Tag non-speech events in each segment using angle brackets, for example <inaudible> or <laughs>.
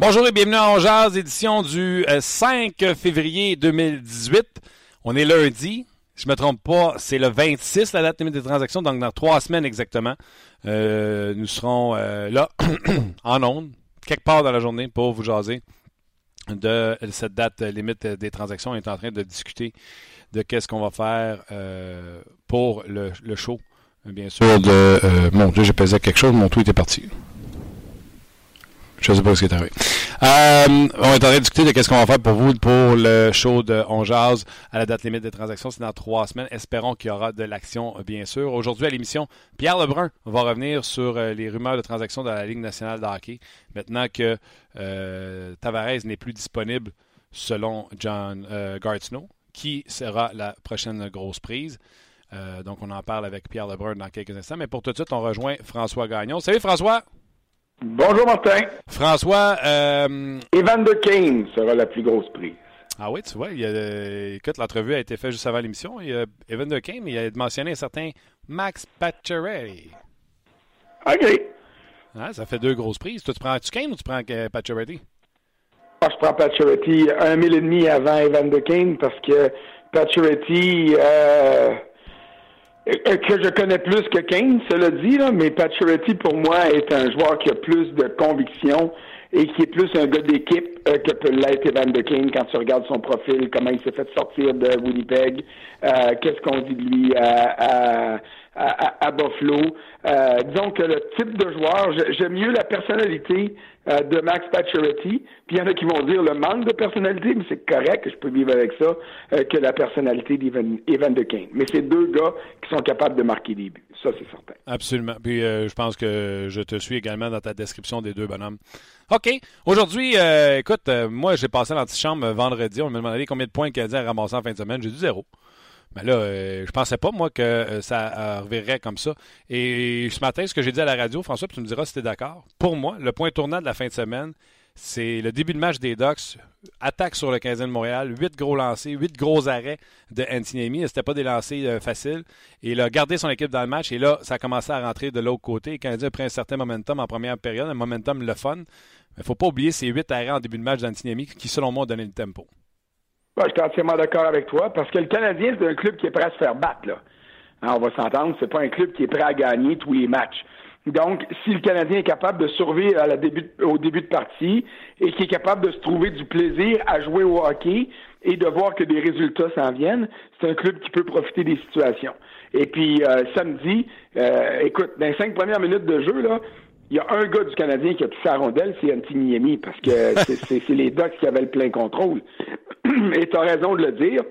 Bonjour et bienvenue à Jazz, édition du 5 euh, février 2018. On est lundi. Je ne me trompe pas, c'est le 26, la date limite des transactions, donc dans trois semaines exactement. Euh, nous serons euh, là, <clears throat> en ondes, quelque part dans la journée, pour vous jaser de cette date limite des transactions. On est en train de discuter de qu'est-ce qu'on va faire pour le, show. Bien sûr, de. mon Dieu, j'ai pesé quelque chose, mon tweet est parti. Je ne sais pas ce qui est arrivé. Euh, on est en train de discuter de qu'est-ce qu'on va faire pour vous pour le show de On Jazz à la date limite des transactions. C'est dans trois semaines. Espérons qu'il y aura de l'action, bien sûr. Aujourd'hui à l'émission, Pierre Lebrun va revenir sur euh, les rumeurs de transactions dans la Ligue nationale de hockey. Maintenant que euh, Tavares n'est plus disponible selon John euh, qui sera la prochaine grosse prise. donc, on en parle avec Pierre Lebrun dans quelques instants. Mais pour tout de suite, on rejoint François Gagnon. Salut François! Bonjour Martin. François. Euh... Evan de Kane sera la plus grosse prise. Ah oui, tu vois, il a, écoute, l'entrevue a été faite juste avant l'émission. Evan de Kane, il a mentionné un certain Max Pacioretty. OK. Ah, ça fait deux grosses prises. Toi, tu prends-tu Kane ou tu prends euh, Pacioretty? Ah, je prends Pacioretty un mille et demi avant Evan de Kane parce que Pacioretty... Euh euh, que je connais plus que Kane, cela dit, là, mais Pacioretty, pour moi, est un joueur qui a plus de conviction et qui est plus un gars d'équipe euh, que peut l'être Evan de Kane quand tu regardes son profil, comment il s'est fait sortir de Winnipeg, euh, qu'est-ce qu'on dit de lui à, à, Buffalo. disons que le type de joueur, j'aime mieux la personnalité euh, de Max Pacioretty. Puis il y en a qui vont dire le manque de personnalité, mais c'est correct, je peux vivre avec ça, euh, que la personnalité d'Evan Evan de Kane. Mais c'est deux gars qui sont capables de marquer des buts. Ça, c'est certain. Absolument. Puis euh, je pense que je te suis également dans ta description des deux bonhommes. OK. Aujourd'hui, écoute, moi, j'ai passé l'antichambre vendredi. On m'a demandé combien de points le Canadien a ramassé en fin de semaine. J'ai dit zéro. Mais là, euh, je pensais pas, moi, que euh, ça euh, reverrait comme ça. Et ce matin, ce que j'ai dit à la radio, François, tu me diras si tu es d'accord. Pour moi, le point tournant de la fin de semaine, c'est le début de match des Ducks. Attaque sur le 15 de Montréal. Huit gros lancers, huit gros arrêts de Antiniemi. C'était pas des lancers faciles. Et il a gardé son équipe dans le match. Et là, ça a commencé à rentrer de l'autre côté. Le Canadien a pris un certain momentum en première période, un momentum le fun. Mais il ne faut pas oublier ces huit arrêts en début de match d'Antiniemi qui, selon moi, ont donné le tempo je suis entièrement d'accord avec toi, parce que le Canadien, c'est un club qui est prêt à se faire battre. Là. Hein, on va s'entendre, c'est pas un club qui est prêt à gagner tous les matchs. Donc, si le Canadien est capable de survivre au début de partie et qui est capable de se trouver du plaisir à jouer au hockey et de voir que des résultats s'en viennent, c'est un club qui peut profiter des situations. Et puis, euh, samedi, euh, écoute, dans les cinq premières minutes de jeu, là, il y a un gars du Canadien qui a touché la rondelle, c'est Antiniemi, parce que <laughs> c'est les Ducks qui avaient le plein contrôle. <clears throat> Et tu as raison de le dire.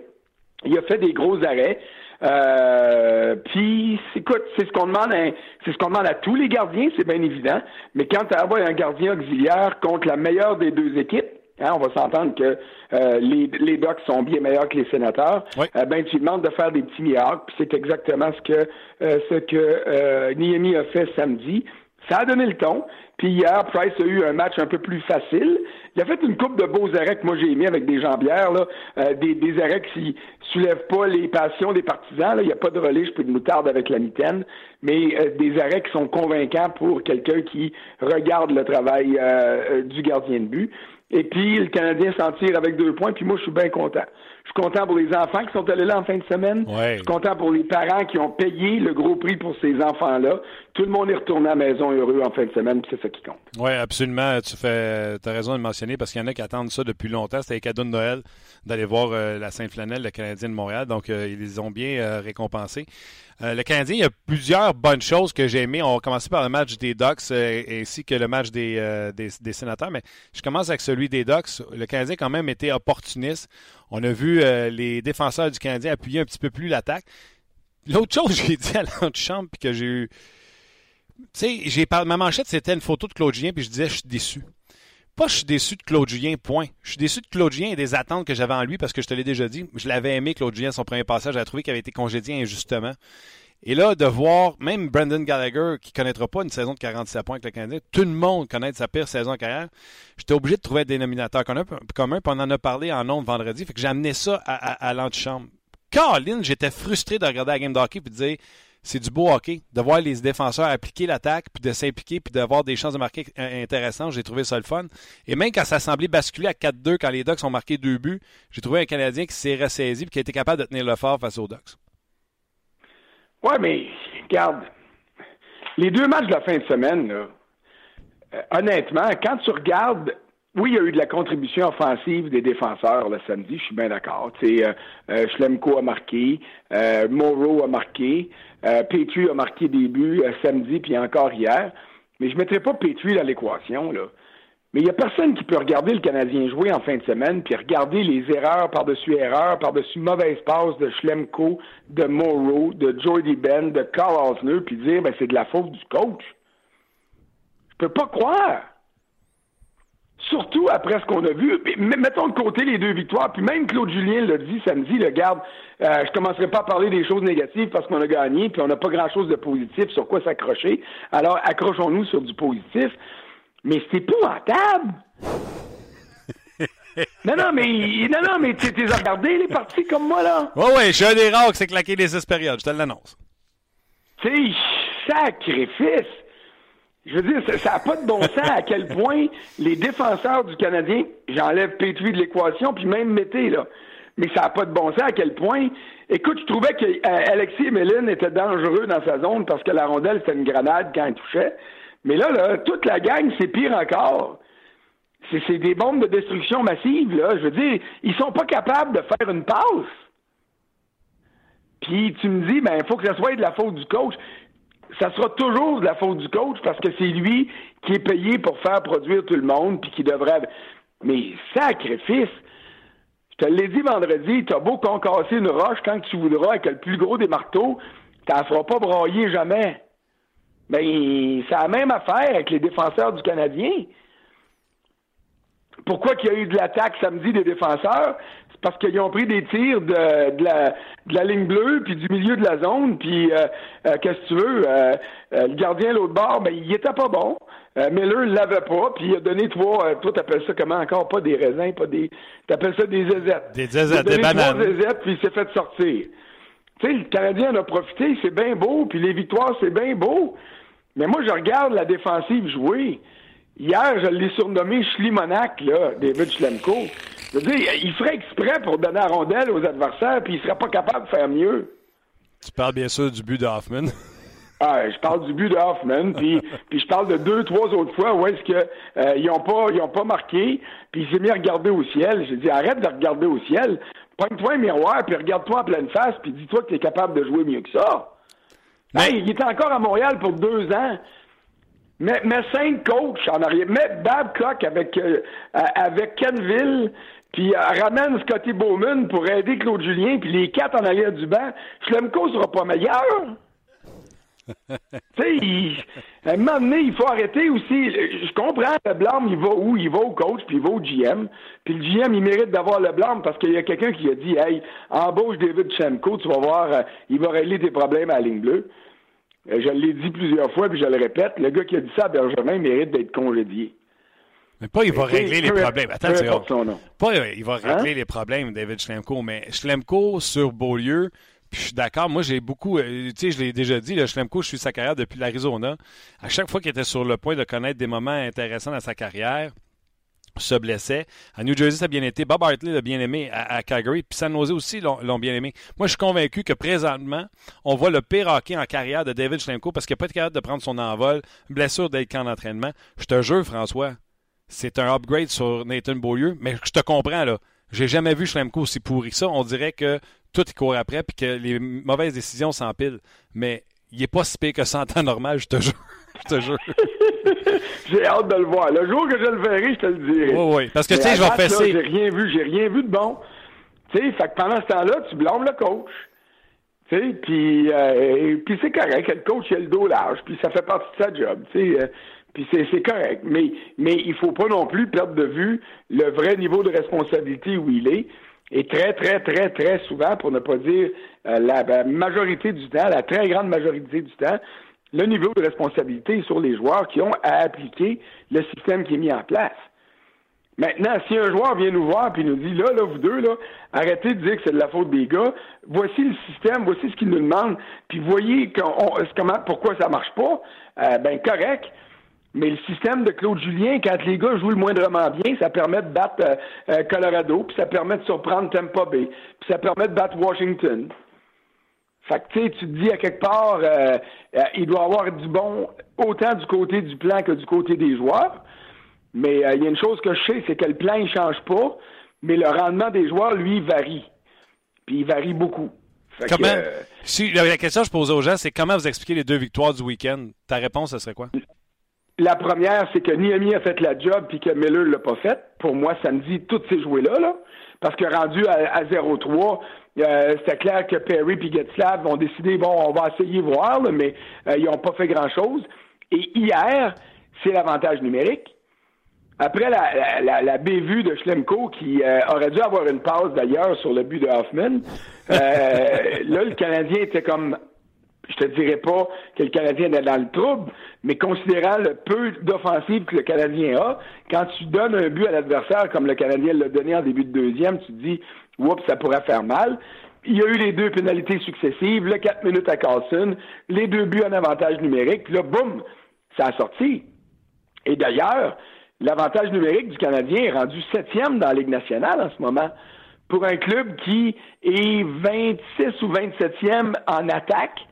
Il a fait des gros arrêts. Euh, puis, écoute, c'est ce qu'on demande, à, c'est ce qu'on demande à tous les gardiens, c'est bien évident. Mais quand tu as un gardien auxiliaire contre la meilleure des deux équipes, hein, on va s'entendre que euh, les, les Ducks sont bien meilleurs que les sénateurs. Euh, ben, tu demandes de faire des petits miracles. Puis c'est exactement ce que ce que Niemi a fait samedi. Ça a donné le ton. Puis hier, Price a eu un match un peu plus facile. Il a fait une coupe de beaux arrêts que moi j'ai aimé avec des jambières, là, euh, des, des arrêts qui soulèvent pas les passions des partisans. Là. Il n'y a pas de relais, je peux de moutarde avec la mitaine, mais euh, des arrêts qui sont convaincants pour quelqu'un qui regarde le travail euh, du gardien de but. Et puis, le Canadien s'en tire avec deux points, puis moi, je suis bien content. Je suis content pour les enfants qui sont allés là en fin de semaine. Je suis content pour les parents qui ont payé le gros prix pour ces enfants-là. Tout le monde est retourné à la maison heureux en fin de semaine, puis c'est ça qui compte. Oui, absolument. Tu fais, as raison de mentionner parce qu'il y en a qui attendent ça depuis longtemps. C'était les cadeaux de Noël d'aller voir euh, la Sainte-Flanelle, le Canadien de Montréal. Donc, euh, ils les ont bien euh, récompensés. le Canadien, il y a plusieurs bonnes choses que j'ai aimées. On va commencer par le match des Ducks ainsi que le match des, des, des, sénateurs. Mais je commence avec celui des Ducks. Le Canadien, quand même, était opportuniste. On a vu euh, les défenseurs du Canadien appuyer un petit peu plus l'attaque. L'autre chose que j'ai dit à l'antichambre, puis que j'ai eu. Tu sais, ma manchette, c'était une photo de Claude Julien, puis je disais, je suis déçu. Pas je suis déçu de Claude Julien, point. Je suis déçu de Claude Julien et des attentes que j'avais en lui parce que je te l'ai déjà dit. Je l'avais aimé, Claude Julien, son premier passage. J'avais trouvé qu'il avait été congédié injustement. Et là, de voir même Brandon Gallagher, qui ne connaîtra pas une saison de 47 points avec le Canadien, tout le monde connaît sa pire saison carrière, j'étais obligé de trouver un dénominateur commun, puis on en a parlé en ondes vendredi, fait que j'ai amené ça à, l'antichambre. Caroline, j'étais frustré de regarder la game de hockey et de dire c'est du beau hockey. De voir les défenseurs appliquer l'attaque, puis de s'impliquer, puis d'avoir des chances de marquer intéressantes. J'ai trouvé ça le fun. Et même quand ça semblait basculer à 4-2, quand les Ducks ont marqué deux buts, j'ai trouvé un Canadien qui s'est ressaisi et qui a été capable de tenir le fort face aux Ducks. Oui, mais regarde, les deux matchs de la fin de semaine, là, euh, honnêtement, quand tu regardes oui, il y a eu de la contribution offensive des défenseurs le samedi, je suis bien d'accord. Euh, euh, Schlemko a marqué, euh, Moreau a marqué, Petrie a marqué des buts samedi puis encore hier. Mais je ne mettrai pas Petrie dans l'équation. là. Mais il n'y a personne qui peut regarder le Canadien jouer en fin de semaine puis regarder les erreurs par-dessus erreurs, par-dessus mauvaises passes de Schlemko, de Moreau, de Jordy Ben, de Carl Osner, puis dire ben, c'est de la faute du coach. Je peux pas croire. Surtout après ce qu'on a vu. Mettons de côté les deux victoires. Puis même Claude Julien l'a dit samedi, le garde, euh, je commencerai pas à parler des choses négatives parce qu'on a gagné, puis on n'a pas grand-chose de positif sur quoi s'accrocher. Alors accrochons-nous sur du positif. Mais c'est épouvantable! non, non, mais, non, non, mais t'es regardé les parties comme moi, là? Oui, oui, je suis un des rares qui s'est claqué les six périodes, je te l'annonce. Tu sacrifice! Je veux dire, ça n'a pas de bon sens à quel point les défenseurs du Canadien, j'enlève Petrie de l'équation, puis même Mété, là. Mais ça n'a pas de bon sens à quel point. Écoute, je trouvais qu'Alexis euh, Méline était dangereux dans sa zone parce que la rondelle, c'était une grenade quand il touchait. Mais là, là, toute la gang, c'est pire encore. C'est des bombes de destruction massive, là. Je veux dire, ils sont pas capables de faire une passe. Puis tu me dis, ben, il faut que ça soit de la faute du coach ça sera toujours de la faute du coach parce que c'est lui qui est payé pour faire produire tout le monde puis qui devrait. Mais sacrifice! Je te l'ai dit vendredi, t'as beau concasser une roche quand tu voudras avec le plus gros des marteaux, t'en feras pas broyer jamais. Ben, c'est la même affaire avec les défenseurs du Canadien. Pourquoi qu'il y a eu de l'attaque samedi des défenseurs? parce qu'ils ont pris des tirs de, de, la, de la ligne bleue, puis du milieu de la zone, puis euh, euh, qu'est-ce que tu veux? Euh, le gardien l'autre bord, ben il était pas bon. Miller ne l'avait pas, puis il a donné trois, toi t'appelles ça comment encore? Pas des raisins, pas des... T'appelles ça des zézettes. Des zézettes, des bananes. Trois zézettes, puis il s'est fait sortir. Tu sais, le Canadien en a profité, c'est bien beau, puis les victoires, c'est bien beau. Mais moi, je regarde la défensive jouer. Hier, je l'ai surnommé Schlimonac, là, David Schlemko. Je veux dire, il ferait exprès pour donner la rondelle aux adversaires, puis il serait pas capable de faire mieux. Tu parles bien sûr du but d'Hoffman. <laughs> Ah, je parle du but de Hoffman, puis, <laughs> puis je parle de deux, trois autres fois où est-ce que euh, ils ont pas ils ont pas marqué, puis il s'est mis à regarder au ciel. J'ai dit arrête de regarder au ciel, pointe-toi un miroir, puis regarde-toi en pleine face, puis dis-toi que tu es capable de jouer mieux que ça. Hey, il était encore à Montréal pour deux ans. Mais, mais cinq coachs en arrière. Mets Babcock avec, euh, avec Kenville, puis euh, ramène Scotty Bowman pour aider Claude Julien, puis les quatre en arrière du banc. Schlemko sera pas meilleur. <laughs> tu sais, à un moment donné, il faut arrêter aussi. Je comprends, le blâme, il va où? Il va au coach, puis il va au GM. Puis le GM, il mérite d'avoir le blâme parce qu'il y a quelqu'un qui a dit Hey, embauche David Schlemko, tu vas voir, euh, il va régler tes problèmes à la ligne bleue. Euh, je l'ai dit plusieurs fois, puis je le répète, le gars qui a dit ça à Benjamin mérite d'être congédié. Mais pas il va régler les problèmes. Attends, Pas il va régler les problèmes, David Schlemko, mais Schlemko sur Beaulieu, puis je suis d'accord, moi j'ai beaucoup, euh, tu sais, je l'ai déjà dit, le Schlemko, je suis sa carrière depuis l'Arizona. À chaque fois qu'il était sur le point de connaître des moments intéressants dans sa carrière, se blessait. À New Jersey, ça a bien été. Bob Hartley l'a bien aimé à, Calgary. Puis San Jose aussi l'ont bien aimé. Moi, je suis convaincu que présentement, on voit le pire en carrière de David Schlemko parce qu'il n'a pas été capable de prendre son envol. Blessure d'être camp d'entraînement. Je te jure, François, c'est un upgrade sur Nathan Beaulieu. Mais je te comprends, là. J'ai jamais vu Schlemko aussi pourri que ça. On dirait que tout court après puis que les mauvaises décisions s'empilent. Mais il n'est pas si pire que ça en temps normal, je te jure. <laughs> Je te jure. <laughs> j'ai hâte de le voir. Le jour que je le verrai, je te le dirai. Oui, oui. Parce que, tu sais, je vais fesser. J'ai rien vu. J'ai rien vu de bon. Tu sais, fait que pendant ce temps-là, tu blâmes le coach. Tu sais, puis, euh, puis c'est correct, le coach il a le dos large, puis ça fait partie de sa job, tu sais. Euh, puis c'est correct. Mais, mais il faut pas non plus perdre de vue le vrai niveau de responsabilité où il est. Et très, très, très, très souvent, pour ne pas dire euh, la, majorité du temps, la très grande majorité du temps, le niveau de responsabilité est sur les joueurs qui ont à appliquer le système qui est mis en place. Maintenant, si un joueur vient nous voir et nous dit là, là, vous deux, là, arrêtez de dire que c'est de la faute des gars, voici le système, voici ce qu'il nous demande, puis voyez comment, pourquoi ça marche pas, euh, ben correct. Mais le système de Claude Julien, quand les gars jouent le moindrement bien, ça permet de battre euh, euh, Colorado, puis ça permet de surprendre Tampa Bay, puis ça permet de battre Washington. Fait que, tu sais, tu te dis à quelque part, il doit y avoir du bon autant du côté du plan que du côté des joueurs. Mais euh, il y a une chose que je sais, c'est que le plan, il change pas, mais le rendement des joueurs, lui, varie. Puis il varie beaucoup. comment, euh, si, la question que je posais aux gens, c'est comment vous expliquez les deux victoires du week-end? Ta réponse, ce serait quoi? La première, c'est que Niami a fait la job puis que Miller l'a pas fait. Pour moi, ça me dit toutes ces jouets-là, là. Parce que rendu à, 0-3, euh, c'était clair que Perry et Getzlav ont décidé, bon, on va essayer voir, mais ils n'ont pas fait grand-chose. Et hier, c'est l'avantage numérique. Après la, la, la, bévue de Schlemko, qui euh, aurait dû avoir une passe d'ailleurs sur le but de Hoffman, euh, <laughs> là, le Canadien était comme, je te dirais pas que le Canadien est dans le trouble, mais considérant le peu d'offensive que le Canadien a, quand tu donnes un but à l'adversaire comme le Canadien l'a donné en début de deuxième, tu te dis, oups, ça pourrait faire mal. Il y a eu les deux pénalités successives, le 4 minutes à Carlson, les deux buts en avantage numérique, là, boum, ça a sorti. Et d'ailleurs, l'avantage numérique du Canadien est rendu septième dans la Ligue nationale en ce moment. Pour un club qui est 26 ou 27e en attaque,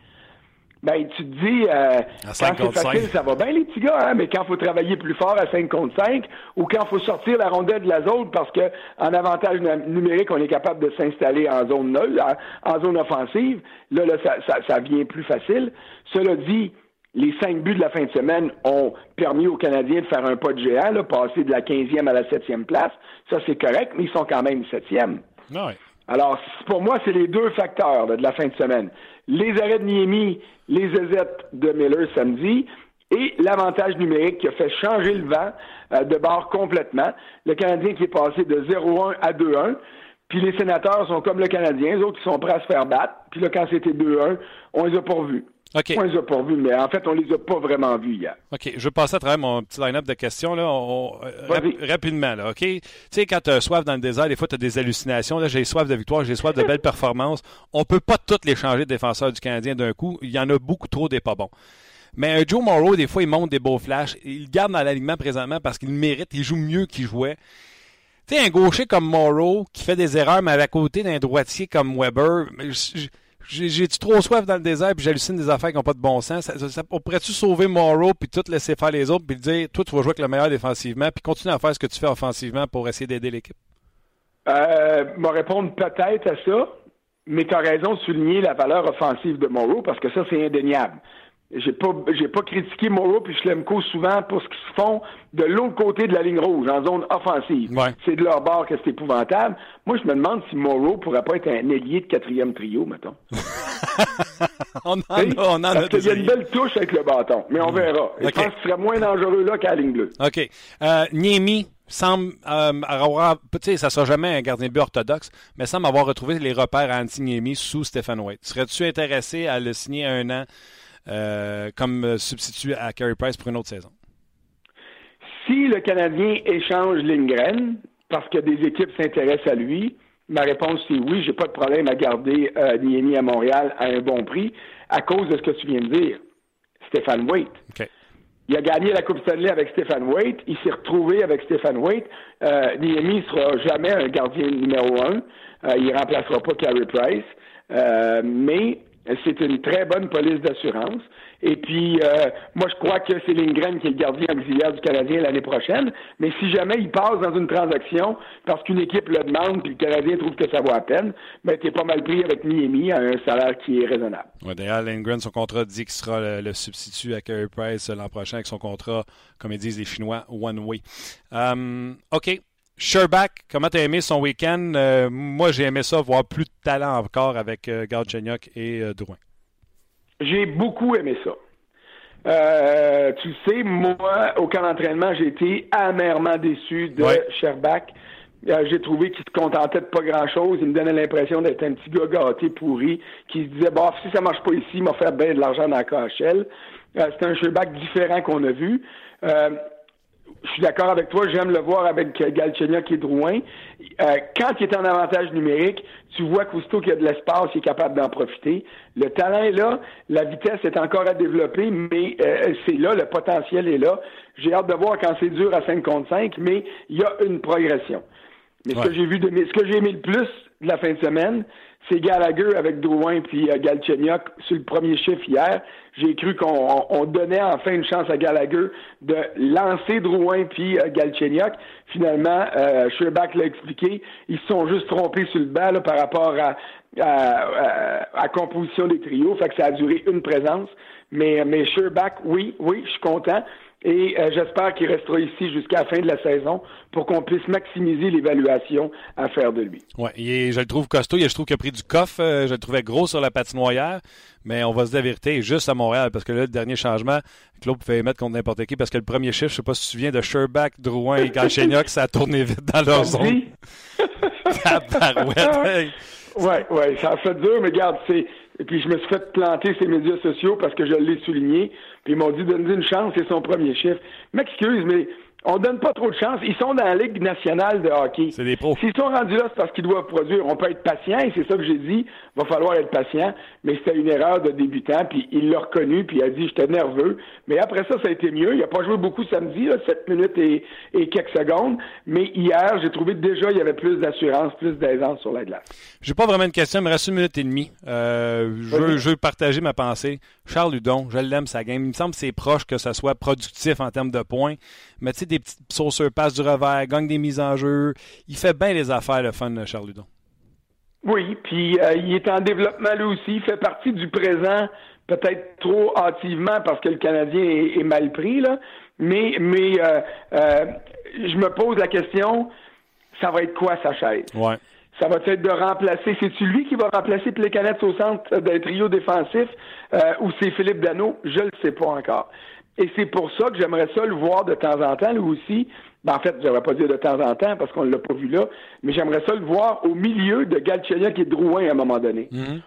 ben, tu te dis, euh, quand c'est facile, ça va bien, les petits gars, hein, mais quand il faut travailler plus fort à 5 contre 5, ou quand il faut sortir la rondelle de la zone parce que en avantage numérique, on est capable de s'installer en zone nulle, en, zone offensive, là, là ça, ça, ça, vient plus facile. Cela dit, les cinq buts de la fin de semaine ont permis aux Canadiens de faire un pas de géant, là, passer de la 15e à la 7e place. Ça, c'est correct, mais ils sont quand même 7e. Ah Alors, pour moi, c'est les deux facteurs de la fin de semaine. Les arrêts de Niemi, les aisettes de Miller samedi et l'avantage numérique qui a fait changer le vent euh, de bord complètement. Le Canadien qui est passé de 0-1 à 2-1. Puis les sénateurs sont comme le Canadien, les autres qui sont prêts à se faire battre. Puis là, quand c'était 2-1, on les a pas revus. OK. On les a pas vus, mais en fait, on les a pas vraiment vus hier. OK. Je vais passer à travers mon petit line-up de questions. Là. Euh, rapidement, là, OK? Tu sais, quand tu as soif dans le désert, des fois, tu as des hallucinations. Là, j'ai soif de victoire, j'ai soif de <laughs> belles performances. On peut pas toutes les changer de défenseurs du Canadien d'un coup. Il y en a beaucoup trop des pas bons. Mais un Joe Morrow, des fois, il monte des beaux flashs. Il garde dans l'alignement présentement parce qu'il mérite. Il joue mieux qu'il jouait. Tu sais, un gaucher comme Morrow qui fait des erreurs, mais à côté d'un droitier comme Weber, j'ai-tu trop soif dans le désert puis j'hallucine des affaires qui n'ont pas de bon sens? Ça, on pourrait-tu sauver Morrow puis tout laisser faire les autres puis dire, toi, tu vas jouer avec le meilleur défensivement puis continuer à faire ce que tu fais offensivement pour essayer d'aider l'équipe? Euh, me répondre peut-être à ça, mais tu as raison de souligner la valeur offensive de Morrow parce que ça, c'est indéniable j'ai pas j'ai pas critiqué Moreau puis Schlemko souvent pour ce qu'ils font de l'autre côté de la ligne rouge, en zone offensive. C'est de leur bord que c'est épouvantable. Moi, je me demande si Moreau pourrait pas être un ailier de quatrième trio, mettons. <laughs> on en a, on en Parce y a une belle touche avec le bâton, mais on verra. Je pense qu'il serait moins dangereux là qu'à la ligne bleue. OK. Euh, Niemi semble euh, avoir, tu sais, ça sera jamais un gardien de but orthodoxe, mais semble avoir retrouvé les repères à Anti-Niemi sous Stephen White. Serais-tu intéressé à le signer un an euh, comme substitut à Carey Price pour une autre saison? Si le Canadien échange Lindgren parce que des équipes s'intéressent à lui, ma réponse c'est oui, j'ai pas de problème à garder euh, Niemi à Montréal à un bon prix à cause de ce que tu viens de dire, Stéphane Waite. Il a gagné la Coupe Stanley avec Stéphane Waite. Il s'est retrouvé avec Stéphane Waite. Euh, Niemi ne sera jamais un gardien numéro un. Euh, il remplacera pas Carey Price. Euh, mais c'est une très bonne police d'assurance. Et puis, euh, moi, je crois que c'est Lindgren qui est le gardien auxiliaire du Canadien l'année prochaine. Mais si jamais il passe dans une transaction parce qu'une équipe le demande puis le Canadien trouve que ça vaut à peine, ben, t'es pas mal pris avec Miami à un salaire qui est raisonnable. Ouais, D'ailleurs, Lindgren, son contrat dit qu'il sera le, substitut à Carey Price l'an prochain avec son contrat, comme ils disent les Chinois, one way. Um, OK. Sherback, comment tu as aimé son week-end? Euh, moi, j'ai aimé ça, voir plus de talent encore avec euh, et euh, Drouin. J'ai beaucoup aimé ça. Euh, tu sais, moi, au camp d'entraînement, j'ai été amèrement déçu de ouais. Sherbach. j'ai trouvé qu'il se contentait de pas grand-chose. Il me donnait l'impression d'être un petit gars gâté, pourri, qui se disait, bon, si ça marche pas ici, il m'a fait bien de l'argent dans la KHL. c'est un Sherbach différent qu'on a vu je suis d'accord avec toi, j'aime le voir avec Galchenyuk et Drouin. Euh, quand il est en avantage numérique, tu vois qu'il y a de l'espace, il est capable d'en profiter. Le talent est là, la vitesse est encore à développer, mais euh, c'est là, le potentiel est là. J'ai hâte de voir quand c'est dur à 5 contre 5, mais il y a une progression. Mais ce que j'ai vu de ce que j'ai aimé le plus de la fin de semaine, c'est Gallagher avec Drouin puis euh, Galchenyuk sur le premier chiffre hier. J'ai cru qu'on donnait enfin une chance à Gallagher de lancer Drouin puis euh. Finalement, euh, l'a expliqué, ils se sont juste trompés sur le bas par rapport à, à, à, composition des trios. Fait que ça a duré une présence. Mais, mais Sherbach, oui, oui, je suis content. Et euh, j'espère qu'il restera ici jusqu'à la fin de la saison pour qu'on puisse maximiser l'évaluation à faire de lui. Oui, je le trouve costaud. Je trouve qu'il a pris du coffre. Euh, je le trouvais gros sur la patinoire Mais on va se dire la vérité, juste à Montréal, parce que là, le dernier changement, Claude pouvait mettre contre n'importe qui, parce que le premier chiffre, je ne sais pas si tu te souviens de Sherbach, Drouin et Galchenyuk, ça a tourné vite dans leur zone. <laughs> Oui, <laughs> oui, ça a fait dur, mais regarde, c'est. Et puis je me suis fait planter ces médias sociaux parce que je l'ai souligné. Puis ils m'ont dit donne une chance, c'est son premier chiffre. M'excuse, mais on donne pas trop de chance. Ils sont dans la Ligue nationale de hockey. C'est des pros. S'ils sont rendus là, c'est parce qu'ils doivent produire. On peut être patient, et c'est ça que j'ai dit. Il va falloir être patient. Mais c'était une erreur de débutant, puis il l'a reconnu, puis il a dit j'étais nerveux. Mais après ça, ça a été mieux. Il n'a pas joué beaucoup samedi, là, 7 minutes et, et quelques secondes. Mais hier, j'ai trouvé que déjà, il y avait plus d'assurance, plus d'aisance sur la glace. J'ai pas vraiment une question, il me reste une minute et demie. Euh, je, veux, je, veux, partager ma pensée. Charles Ludon, je l'aime, sa game. Il me semble que c'est proche que ça soit productif en termes de points. Mais tu sais, des petites sauceurs, passe du revers, gagne des mises en jeu. Il fait bien les affaires, le fun, Charles Ludon. Oui, puis euh, il est en développement lui aussi. Il fait partie du présent, peut-être trop hâtivement parce que le Canadien est, mal pris, là. Mais, mais euh, euh, je me pose la question, ça va être quoi sa chaise? Ouais. Ça va être de remplacer. C'est-tu lui qui va remplacer les canettes au centre d'un trio défensif ou c'est Philippe Dano? Je ne le sais pas encore. Et c'est pour ça que j'aimerais ça le voir de temps en temps, lui aussi. Ben, en fait, je pas dire de temps en temps parce qu'on ne l'a pas vu là, mais j'aimerais ça le voir au milieu de Galchenyuk et Drouin à un moment donné. Mm-hmm.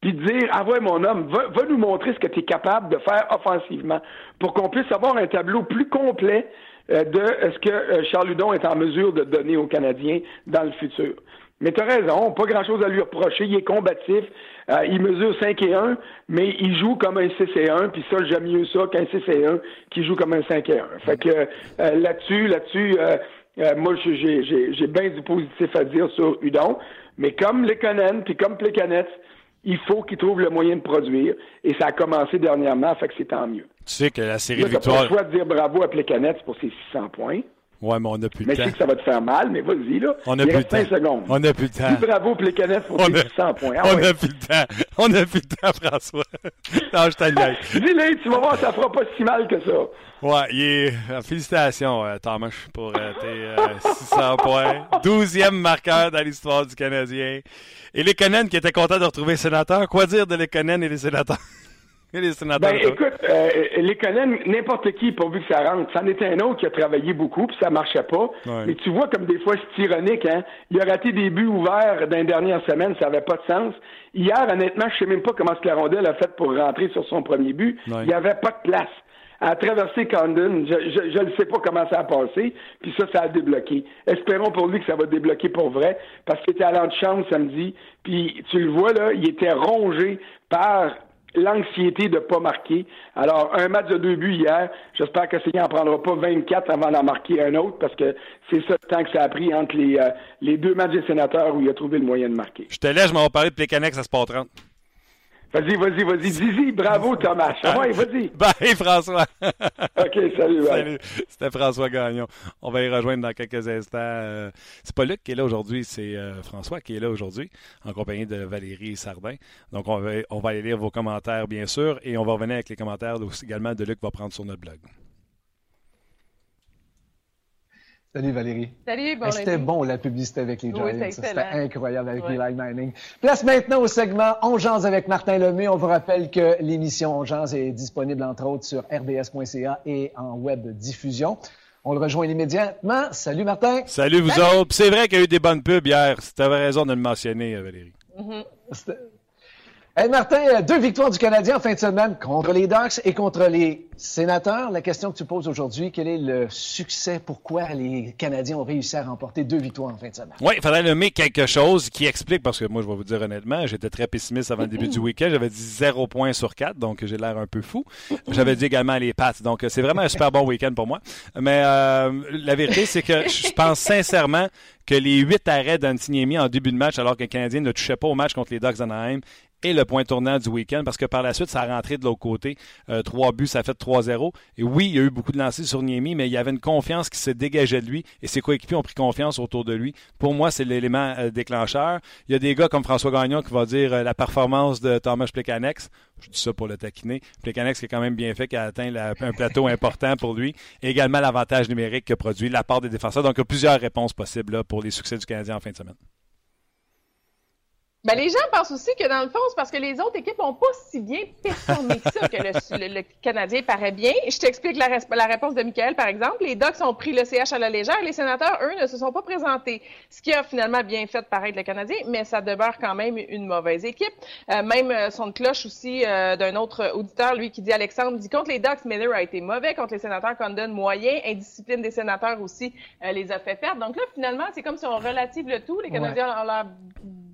Puis dire, ah ouais, mon homme, va, nous montrer ce que tu es capable de faire offensivement pour qu'on puisse avoir un tableau plus complet euh, de ce que euh, Charles Ludon est en mesure de donner aux Canadiens dans le futur. Mais tu as raison, pas grand-chose à lui reprocher. Il est combatif. Euh, il mesure 5 et 1, mais il joue comme un 6 et 1. Puis ça, j'aime mieux ça qu'un 6 et 1 qui joue comme un 5 et 1. Fait que euh, là-dessus, là-dessus, euh, moi, j'ai bien du positif à dire sur Udon. Mais comme Lekonen, puis comme Plekanec, il faut qu'il trouve le moyen de produire. Et ça a commencé dernièrement, fait que c'est tant mieux. Tu sais que la série de victoires... Pas le choix de dire bravo à Plekanec pour ses 600 points. Ouais, mais on n'a plus de temps. Mais je sais que ça va te faire mal, mais vas-y, là. On n'a plus de temps. secondes. On n'a plus de temps. Bravo pour les canettes pour tes 100 points. Ah, on n'a plus de temps. On n'a plus de temps, François. <laughs> non, je t'ennuie. Dis-le, tu vas voir, ça fera pas si mal que ça. Ouais, il est... Euh, félicitations, euh, Thomas, pour euh, tes 600 points. Douzième marqueur dans l'histoire du Canadien. Et les Conan qui étaient contents de retrouver les sénateurs. Quoi dire de les Conan et les sénateurs? Ben, écoute, euh, les n'importe qui, pourvu que ça rentre. C'en était un autre qui a travaillé beaucoup, puis ça marchait pas. Mais tu vois comme des fois, c'est ironique, hein. Il a raté des buts ouverts dans les dernières semaines, ça n'avait pas de sens. Hier, honnêtement, je sais même pas comment ce rondelle a fait pour rentrer sur son premier but. Il n'y avait pas de place. À traverser Condon, je ne sais pas comment ça a passé, puis ça, ça a débloqué. Espérons pour lui que ça va débloquer pour vrai, parce qu'il était à l'antichambre samedi, puis tu le vois, là, il était rongé par l'anxiété de ne pas marquer. Alors, un match de deux buts hier, j'espère que Seigneur n'en prendra pas 24 avant d'en marquer un autre, parce que c'est ça le temps que ça a pris entre les, euh, les deux matchs des sénateurs où il a trouvé le moyen de marquer. Je te laisse, je m'en vais parler de Plécanex à Sport 30. Vas-y, vas-y, vas-y. Zizi, bravo Thomas. Ah ouais, vas-y. <laughs> Bye François. <laughs> OK, salut. Salut. C'était François Gagnon. On va y rejoindre dans quelques instants. Euh, c'est pas Luc qui est là aujourd'hui, c'est euh, François qui est là aujourd'hui, en compagnie de Valérie Sardin. Donc, on va, on va aller lire vos commentaires, bien sûr, et on va revenir avec les commentaires aussi également de Luc va prendre sur notre blog. Salut Valérie. Salut, bon C'était bon la publicité avec les Giants. Oui, C'était incroyable avec Eli Manning. Place maintenant au segment On jase avec Martin Lemay. On vous rappelle que l'émission On jase est disponible entre autres sur rds.ca et en web diffusion. On le rejoint immédiatement. Salut Martin. Salut vous autres. C'est vrai qu'il y a eu des bonnes pubs hier. Tu avais raison de le mentionner, Valérie. Mm-hmm. Hey Martin, deux victoires du Canadien en fin de semaine contre les Ducks et contre les Sénateurs. La question que tu poses aujourd'hui, quel est le succès? Pourquoi les Canadiens ont réussi à remporter deux victoires en fin de semaine? Oui, il faudrait nommer quelque chose qui explique, parce que moi, je vais vous dire honnêtement, j'étais très pessimiste avant le début du week-end. J'avais dit zéro point sur quatre, donc j'ai l'air un peu fou. J'avais dit également les Pats, donc c'est vraiment un super bon week-end pour moi. Mais euh, la vérité, c'est que je pense sincèrement que les huit arrêts d'Antiniemi en début de match, alors que le Canadien ne touchait pas au match contre les Ducks d'Anaheim, et le point tournant du week-end parce que par la suite, ça a rentré de l'autre côté. Euh, trois buts, ça a fait 3-0. Et oui, il y a eu beaucoup de lancers sur Niemi, mais il y avait une confiance qui se dégageait de lui et ses coéquipiers ont pris confiance autour de lui. Pour moi, c'est l'élément euh, déclencheur. Il y a des gars comme François Gagnon qui va dire euh, la performance de Thomas Plekanex. Je dis ça pour le taquiner. Plekanex qui est quand même bien fait, qui a atteint un plateau <laughs> important pour lui. Et également l'avantage numérique que produit la part des défenseurs. Donc, il y a plusieurs réponses possibles là, pour les succès du Canadien en fin de semaine. Ben, les gens pensent aussi que dans le fond, c'est parce que les autres équipes n'ont pas si bien performé que ça, que le, Canadien paraît bien. Je t'explique la, la, réponse de Michael, par exemple. Les Ducks ont pris le CH à la légère. Les sénateurs, eux, ne se sont pas présentés. Ce qui a finalement bien fait paraître le Canadien, mais ça demeure quand même une mauvaise équipe. Euh, même euh, son cloche aussi euh, d'un autre auditeur, lui, qui dit Alexandre, dit contre les Ducks, Miller a été mauvais. Contre les sénateurs, Condon, moyen. Indiscipline des sénateurs aussi les a fait perdre. Donc là, finalement, c'est comme si on relative le tout. Les Canadiens ont l'air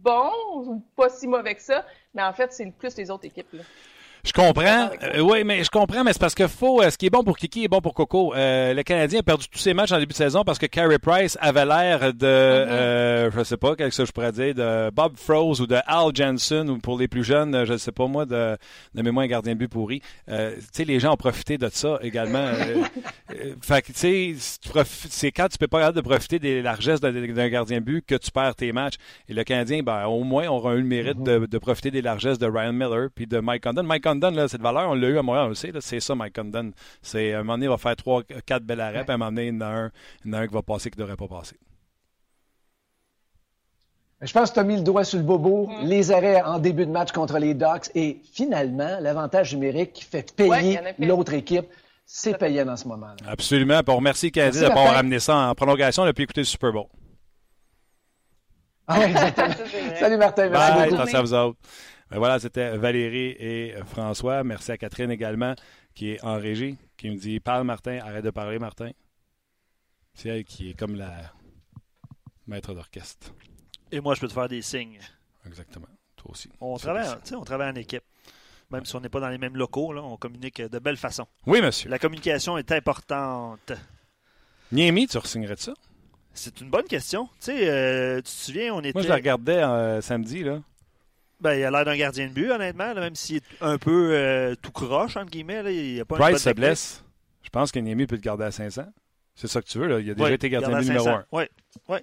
bon ou pas si mauvais que ça, mais en fait, c'est plus les autres équipes. Là. Je comprends. Euh, oui, mais je comprends, mais c'est parce que faut, euh, ce qui est bon pour Kiki est bon pour Coco. Euh, le Canadien a perdu tous ses matchs en début de saison parce que Carey Price avait l'air de, mm-hmm. je sais pas, quelque chose je pourrais dire, de Bob Froze ou de Al Jensen ou pour les plus jeunes, je ne sais pas moi, de, de mémoire un gardien de but pourri. tu sais, les gens ont profité de ça également. <laughs> fait que, tu sais, c'est quand tu peux pas de profiter des largesses d'un gardien de but que tu perds tes matchs. Et le Canadien, ben, au moins, aura eu le mérite mm-hmm. de, de, profiter des largesses de Ryan Miller puis de Mike Condon. Mike Condon, cette valeur, on l'a eu à Montréal, on le sait, c'est ça, Mike Condon. C'est, à un moment donné, il va faire 3 quatre belles arrêts, puis à un moment donné, il y en a un, il y en a un qui va passer qui ne devrait pas passer. Je pense que tu as mis le doigt sur le bobo. Mm. Les arrêts en début de match contre les Ducks et finalement, l'avantage numérique qui fait payer l'autre équipe, c'est payant en ce moment. -là. Absolument. Puis on remercie Canadien de pas ramener ça en prolongation depuis écouter le Super Bowl. Ah, exactement. <laughs> Salut Martin. Merci Bye, beaucoup. à vous autres. Ben voilà, c'était Valérie et François. Merci à Catherine également, qui est en régie, qui me dit Parle, Martin, arrête de parler, Martin. C'est elle qui est comme la maître d'orchestre. Et moi, je peux te faire des signes. Exactement. Toi aussi. On travaille, on travaille en équipe. Même si on n'est pas dans les mêmes locaux, là, on communique de belle façon. Oui, monsieur. La communication est importante. Niemi, tu re-signerais de ça? C'est une bonne question. Tu sais, euh, tu te souviens, on était. Moi, je la regardais euh, samedi, là. Ben, il a l'air d'un gardien de but, honnêtement, même s'il est un peu euh, tout croche, entre guillemets. Là, il a pas Price se blesse. Je pense que Niemi peut le garder à 500. C'est ça que tu veux, là. Il a déjà été gardien de but numéro 1. Oui, oui.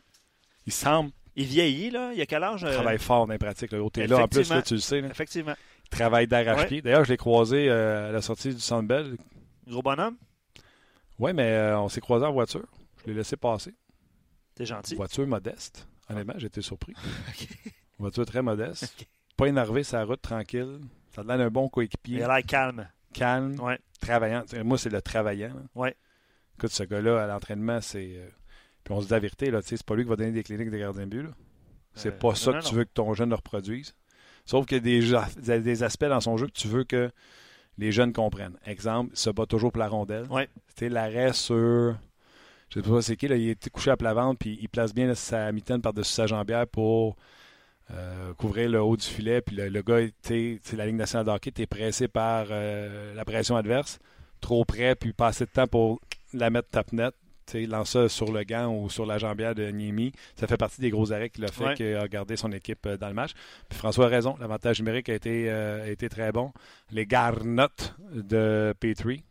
Il semble. Il vieillit, là. Il a quel âge? Il travaille fort dans les pratiques. Là. En plus, là, tu le sais. Là. Effectivement. Il travaille d'arrache-pied. D'ailleurs, je l'ai croisé euh, à la sortie du Centre Bell. Gros bonhomme? Oui, mais euh, on s'est croisé en voiture. Je l'ai laissé passer. T'es gentil. Voiture modeste. Honnêtement, j'étais surpris. <laughs> Voiture très modeste pas énervé sa route tranquille. Ça donne un bon coéquipier. Il a l'air calme. Calme. Ouais. Travaillant. Moi, c'est le travaillant. Ouais. Écoute, ce gars-là, à l'entraînement, c'est. Euh, puis on se dit la vérité, là, c'est pas lui qui va donner des cliniques de gardien de but. C'est euh, pas ça que tu veux que ton jeune le reproduise. Sauf qu'il y a des, des, aspects dans son jeu que tu veux que les jeunes comprennent. Exemple, il se bat toujours pour la rondelle. Ouais. C'était l'arrêt sur. Je sais pas c'est qui, là, il était couché à plat ventre, puis il place bien sa mitaine par-dessus sa jambière pour euh, couvrir le haut du filet, puis le, le gars, c'est la ligne nationale de hockey, tu es pressé par euh, la pression adverse, trop près, puis pas assez de temps pour la mettre tape net. Lance ça sur le gant ou sur la jambière de Niemi. Ça fait partie des gros arrêts qu'il a fait, qui a gardé son équipe euh, dans le match. Puis François a raison, l'avantage numérique a été, a été très bon. Les garnottes de Petrie.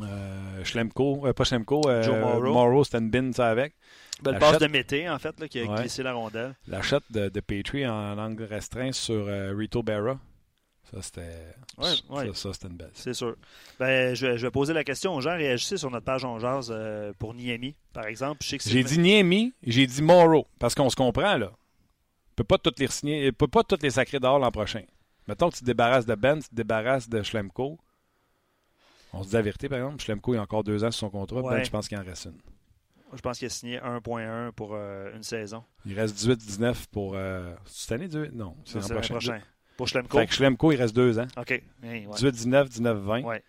Euh, Schlemko, pas Schlemko, Morrow, Morrow c'était une bin ça avec. Belle passe de Mété, en fait, là, qui a glissé la rondelle. La shot de, de Petrie en angle restreint sur euh, Rito Berra. Ça, c'était Ouais, ouais. ça, ça, c'était une belle. C'est sûr. Ben, je, vais, je vais poser la question aux gens. Réagissez sur notre page On euh, pour Niami, par exemple. J'ai dit Niemi, j'ai dit Morrow, parce qu'on se comprend, là. Il peut pas toutes les signer, peut pas toutes les sacrer dehors l'an prochain. Mettons que tu te débarrasses de Ben, tu te débarrasses de Schlemko. On se dit la vérité, par exemple. Schlemko, il a encore deux ans sur son contrat. Ouais. Ben, je pense qu'il en reste une. Je pense qu'il a signé 1.1 pour euh, une saison. Il reste 18-19 pour. Euh, cette année, 18? Non, c'est l'an l'année prochain. prochain. Pour Schlemko. Fait que Schlemko, il reste deux ans. OK. Hey, ouais. 18-19, 19-20. Ouais.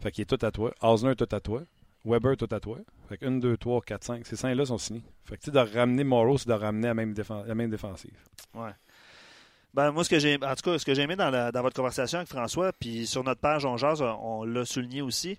Fait qu'il est tout à toi. Osner, tout à toi. Weber, tout à toi. Fait que 1, 2, 3, 4, 5. Ces 5-là sont signés. Fait que tu sais, de ramener Morrow, c'est de ramener la même, défen- la même défensive. Ouais. Ben, moi, ce que j'ai, en tout cas, ce que j'ai aimé dans, la- dans votre conversation avec François, puis sur notre page On Jase, on l'a souligné aussi.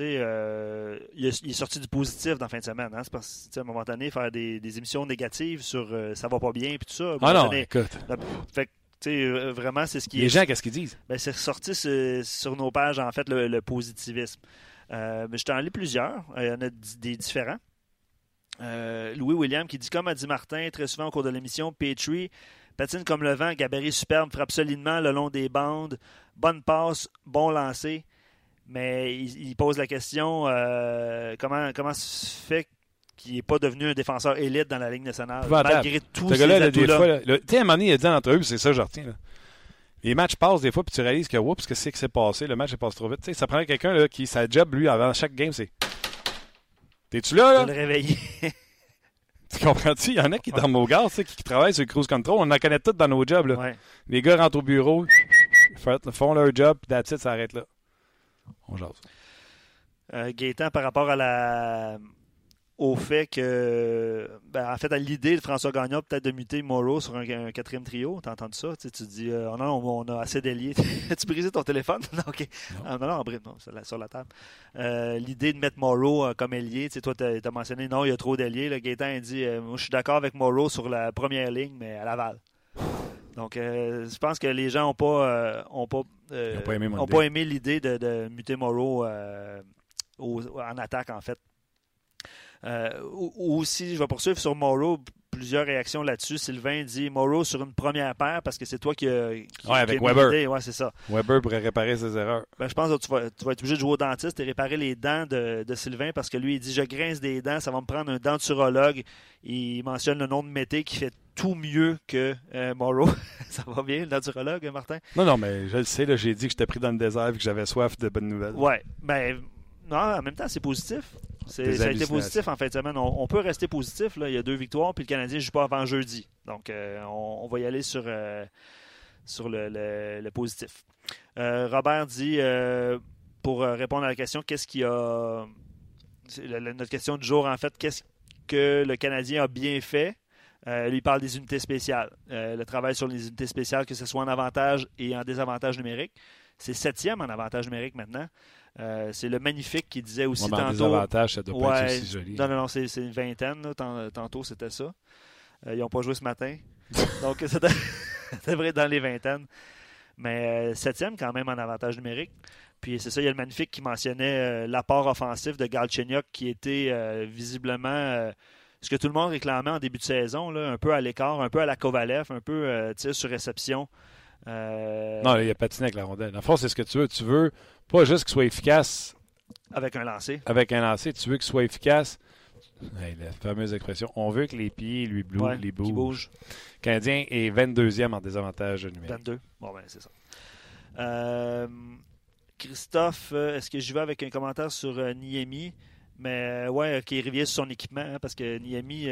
Euh, il, est- il est sorti du positif dans la fin de semaine. Hein? C'est parce que, à un moment donné, faire des, des émissions négatives sur euh, ça va pas bien, puis tout ça. Ah non, donné, écoute. la- fait que, euh, vraiment, c'est ce qui Les est. gens, qu'est-ce qu'ils disent? Ben, c'est ressorti sur, sur nos pages, en fait, le, le positivisme. Euh, mais je t'en lis plusieurs. Il y en a des différents. Louis William qui dit Comme a dit Martin très souvent au cours de l'émission, Petrie patine comme le vent, gabarit superbe, frappe solidement le long des bandes, bonne passe, bon lancer. Mais il, il pose la question euh, comment, comment se fait qu'il n'est pas devenu un défenseur élite dans la Ligue nationale, malgré tous Ce gars-là, des fois, tu sais, à un moment donné, il a dit en entrevue, puis c'est ça que je retiens. là. Les matchs passent des fois, puis tu réalises que, oups, qu'est-ce qui s'est passé? Le match est passé trop vite. Ça prend quelqu'un là, qui, sa job, lui, avant chaque game, c'est. T'es-tu là, là? le réveiller. <laughs> Tu comprends-tu? Il y en a qui gaz, tu sais, qui, qui travaillent sur le cruise control. On en connaît tous dans nos jobs, là. Ouais. Les gars rentrent au bureau, font font leur job, puis that's it, ça arrête là. On jase. Euh, Gaétan, par rapport à la au fait que ben, en fait à l'idée de François Gagnon peut-être de muter Moreau sur un, un quatrième trio, t'as entendu ça? Tu, sais, tu dis euh, oh non, on, a assez d'ailiers. <laughs> As-tu brisé ton téléphone? <laughs> non, ok. Non. Ah, non, non, en bref, non, sur la, sur la table. Euh, l'idée de mettre Moreau euh, comme ailier, tu sais, toi tu as, mentionné non, il y a trop d'ailiers. Le Gaétan a dit Moi je suis d'accord avec Moreau sur la première ligne, mais à Laval. Donc, je pense que les gens n'ont pas, ont pas, ont pas aimé mon ont idée. pas aimé l'idée de, de muter Moreau au- en attaque, en fait. Euh, ou- aussi, je vais poursuivre sur Morrow, plusieurs réactions là-dessus. Sylvain dit Morrow sur une première paire parce que c'est toi qui, a- qui- Ouais, avec qui Weber. Ouais, c'est ça. Weber pourrait réparer ses erreurs. Ben, je pense que tu vas, tu vas être obligé de jouer au dentiste et réparer les dents de, de Sylvain parce que lui, il dit Je grince des dents, ça va me prendre un denturologue. Il mentionne le nom de Mété qui fait tout mieux que euh, Morrow. <laughs> ça va bien, le denturologue, Martin? Non, non, mais je le sais, là, j'ai dit que j'étais pris dans le désert et que j'avais soif de bonnes nouvelles. Ouais, ben non, en même temps, c'est positif. Ça a été positif en fin de semaine. On, on peut rester positif. Là. Il y a deux victoires, puis le Canadien ne joue pas avant jeudi. Donc, euh, on, on va y aller sur, euh, sur le, le- le positif. Euh, Robert dit, pour répondre à la question, qu'est-ce qui a. c'est la- la- notre question du jour, en fait, qu'est-ce que le Canadien a bien fait? Euh, lui il parle des unités spéciales. Euh, le travail sur les unités spéciales, que ce soit en avantage et en désavantage numérique. C'est septième en avantage numérique maintenant. Euh, c'est le magnifique qui disait aussi Ouais, mais en tantôt. désavantage, ça doit pas Ouais, être aussi joli. Non, non, non, c'est une vingtaine. là. Tant- Tantôt, c'était ça. Euh, ils n'ont pas joué ce matin. <laughs> Donc, ça dev- ça devrait être dans les vingtaines. Mais euh, septième, quand même, en avantage numérique. Puis c'est ça, il y a le magnifique qui mentionnait l'apport offensif de Galchenyuk qui était visiblement ce que tout le monde réclamait en début de saison, là, un peu à l'écart, un peu à la Kovalev, un peu sur réception. Euh, Non, il a patiné avec la rondelle. En fond, c'est ce que tu veux. Tu veux pas juste qu'il soit efficace avec un lancer. avec un lancer, tu veux qu'il soit efficace. Hey, la fameuse expression. On veut que les pieds lui Ouais, les bougent. bouge. Le Canadien est 22e en désavantage numérique. 22. Bon, ben, c'est ça. Euh, Christophe, euh, est-ce que je vais avec un commentaire sur euh, Niemi? Mais ouais, qui revient sur son équipement, hein, parce que Niemi,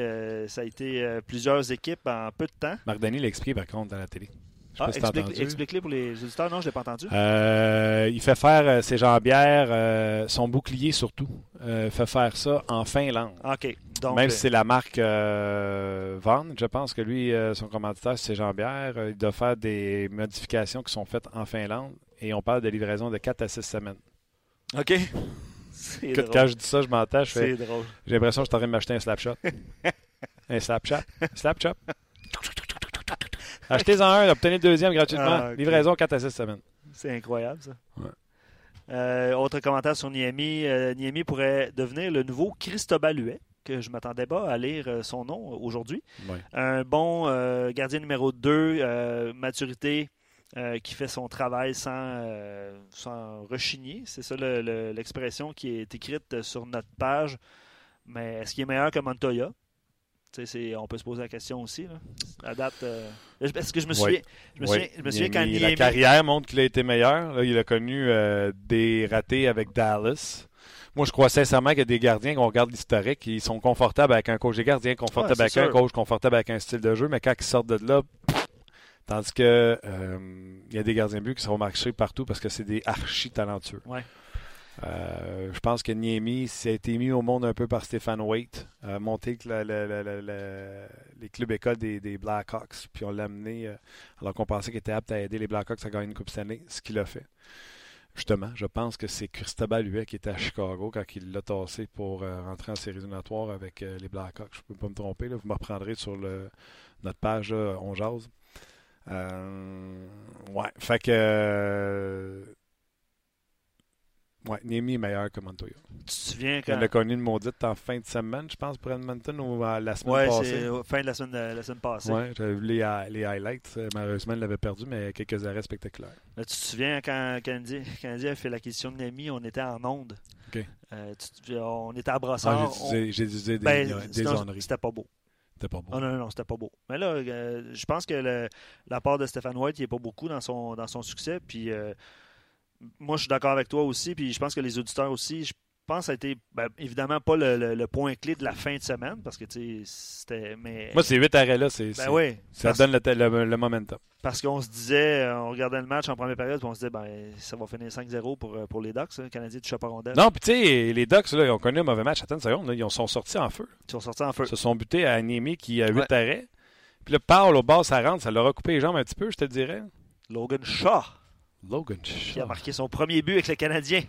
ça a été plusieurs équipes en peu de temps. Marc Denis l'a expliqué par contre dans la télé. Ah, explique-. Explique-les pour les auditeurs. Non, je ne l'ai pas entendu. Euh, il fait faire euh, ses jambières, euh, son bouclier surtout. Euh, fait faire ça en Finlande. OK. Donc, Même si c'est la marque Van, je pense que lui, son commanditaire, c'est ses jambières. Il doit faire des modifications qui sont faites en Finlande. Et on parle de livraison de 4 à 6 semaines. OK. <laughs> C'est Écoute, drôle. quand je dis ça, je m'entends, je fais. C'est drôle. J'ai l'impression que je suis en train de m'acheter un Slapshot. <laughs> un Slapshot. Slapshot. <laughs> Achetez-en un, obtenez le deuxième gratuitement. Ah. Livraison 4 à 6 semaines. C'est incroyable, ça. Ouais. Euh, autre commentaire sur Niemi. Euh, Niemi pourrait devenir le nouveau Cristobal Huet, que je ne m'attendais pas à lire euh, son nom aujourd'hui. Ouais. Un bon euh, gardien numéro 2, maturité, qui fait son travail sans, sans rechigner. C'est ça l'expression qui est écrite sur notre page. Mais est-ce qu'il est meilleur que Montoya? On peut se poser la question aussi. Là. date. Euh, est-ce que je me souviens, je me souviens, je me souviens quand La carrière montre qu'il a été meilleur. il a connu euh, des ratés avec Dallas. Moi, je crois sincèrement qu'il y a des gardiens, qu'on regarde l'historique, ils sont confortables avec un coach des gardiens, confortables avec un coach, confortables avec un style de jeu, mais quand ils sortent de là, tandis que euh, il y a des gardiens buts qui seront marchés partout parce que c'est des archi talentueux. Euh, je pense que Niemi s'est été mis au monde un peu par Stéphane Waite, monté les clubs écoles des, Blackhawks, puis on l'a amené euh, alors qu'on pensait qu'il était apte à aider les Blackhawks à gagner une Coupe année, ce qu'il a fait. Justement, je pense que c'est Cristobal Huet qui était à Chicago quand il l'a tassé pour euh, rentrer en série éliminatoire avec les Blackhawks. Je ne peux pas me tromper, vous me reprendrez sur notre page On Jase. ouais, fait que oui, Niemi est meilleur que Montoya. Tu te souviens quand. On a connu une maudite en fin de semaine, je pense, pour Edmonton ou la semaine ouais, passée. Oui, c'est fin de la semaine, la semaine passée. Oui, j'avais vu les, les, highlights. Euh, malheureusement, il l'avait perdu, mais quelques arrêts spectaculaires. tu te souviens quand Canadien, a fait l'acquisition de Niemi, on était en onde. OK. Euh, on était à. Ah, j'ai dit des, ben, des C'était pas beau. C'était pas beau. Oh, non, non, non, c'était pas beau. Mais là, euh, je pense que la part de Stéphane White, il n'est pas beaucoup dans son, dans son succès. Puis moi, je suis d'accord avec toi aussi, puis je pense que les auditeurs aussi. Je pense que ça a été ben, évidemment pas le, point clé de la fin de semaine, parce que c'était. Mais... Moi, ces huit arrêts-là, c'est, ben ça donne le, momentum. Parce qu'on se disait, on regardait le match en première période, puis on se disait, ben, ça va finir 5-0 pour, pour les Ducks, hein, Canadien du Chaparondel. Non, puis tu sais, les Ducks, là, ils ont connu un mauvais match. Attends une seconde, ils sont sortis en feu. Ils sont sortis en feu. Ils se sont butés à Niemi qui a huit arrêts. Puis le Paul au bas, ça rentre, ça leur a coupé les jambes un petit peu, je te dirais. Logan Shaw. Logan Shaw. Qui a marqué son premier but avec le Canadien.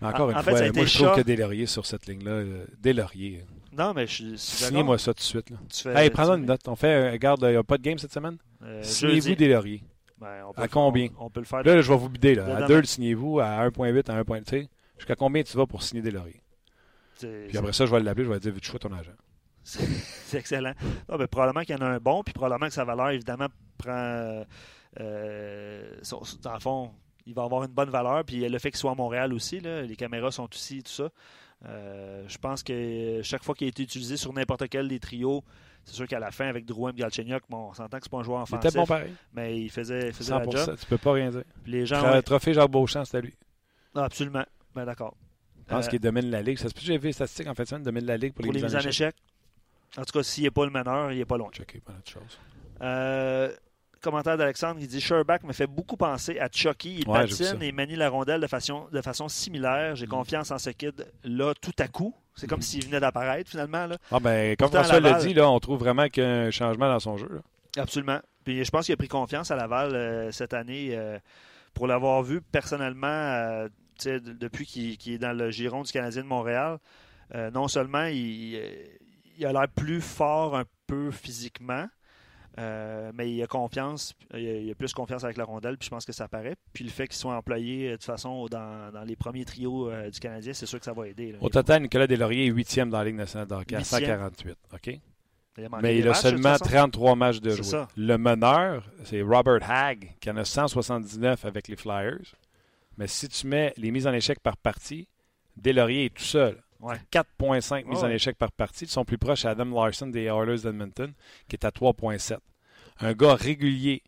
Encore une fois, moi je trouve que Delaurier sur cette ligne-là, euh, Delaurier. Non, mais je suis Signez-moi ça tout de suite. Là. hey, prends une note. On fait, regarde, il n'y a pas de game cette semaine? Euh, signez-vous Delaurier. Ben, à combien? on, peut le faire. Là, je vais vous bider. Là. À 2, signez-vous. À 1.8, à 1.3. Jusqu'à combien tu vas pour signer Delaurier? Puis après ça, je vais l'appeler, je vais dire, veux-tu ton agent? <laughs> C'est <laughs> excellent. Non, ben, probablement qu'il y en a un bon, puis probablement que sa valeur, évidemment, prend. Euh, dans le fond, il va avoir une bonne valeur. Puis le fait qu'il soit à Montréal aussi, les caméras sont aussi, tout ça. Euh, je pense que chaque fois qu'il a été utilisé sur n'importe quel des trios, c'est sûr qu'à la fin, avec Drouin et Galchenyuk, bon, on s'entend que c'est pas un joueur offensif. Il bon pareil. Mais il faisait, faisait la job. Tu peux pas rien dire. les gens, Le trophée Jacques Beauchamp, c'était lui. Ah, absolument. Ben, d'accord. Je pense euh, qu'il domine la Ligue. Ça se peut que j'ai vu les statistiques en fait, il domine la Ligue pour, pour les, mises en échec. En tout cas, s'il n'est pas le meneur, il n'est pas loin. Checker pas autre chose. Euh, commentaire d'Alexandre, il dit Sherback me fait beaucoup penser à Chucky. Il patine et manie la rondelle de façon, de façon similaire. J'ai mm. confiance en ce kid-là tout à coup. C'est comme mm. s'il venait d'apparaître finalement. Là. Ah ben, comme François l'a dit, là, on trouve vraiment qu'il y a un changement dans son jeu. Absolument. Puis je pense qu'il a pris confiance à Laval euh, cette année. Euh, pour l'avoir vu personnellement euh, depuis qu'il est dans le giron du Canadien de Montréal, non seulement il a l'air plus fort un peu physiquement, euh, mais il a confiance, il a, plus confiance avec la rondelle, puis je pense que ça paraît. Puis le fait qu'il soit employé euh, de façon dans, les premiers trios euh, du Canadien, c'est sûr que ça va aider. Au total, Nicolas Deslauriers est huitième dans la Ligue nationale à 148. OK? mais il a seulement 33 matchs de jouer. Le meneur, c'est Robert Hagg, qui en a 179 avec les Flyers. Mais si tu mets les mises en échec par partie, Deslauriers est tout seul. 4,5 mises en échec par partie. Ils sont plus proches à Adam Larson des Oilers d'Edmonton, qui est à 3,7. Un gars régulier,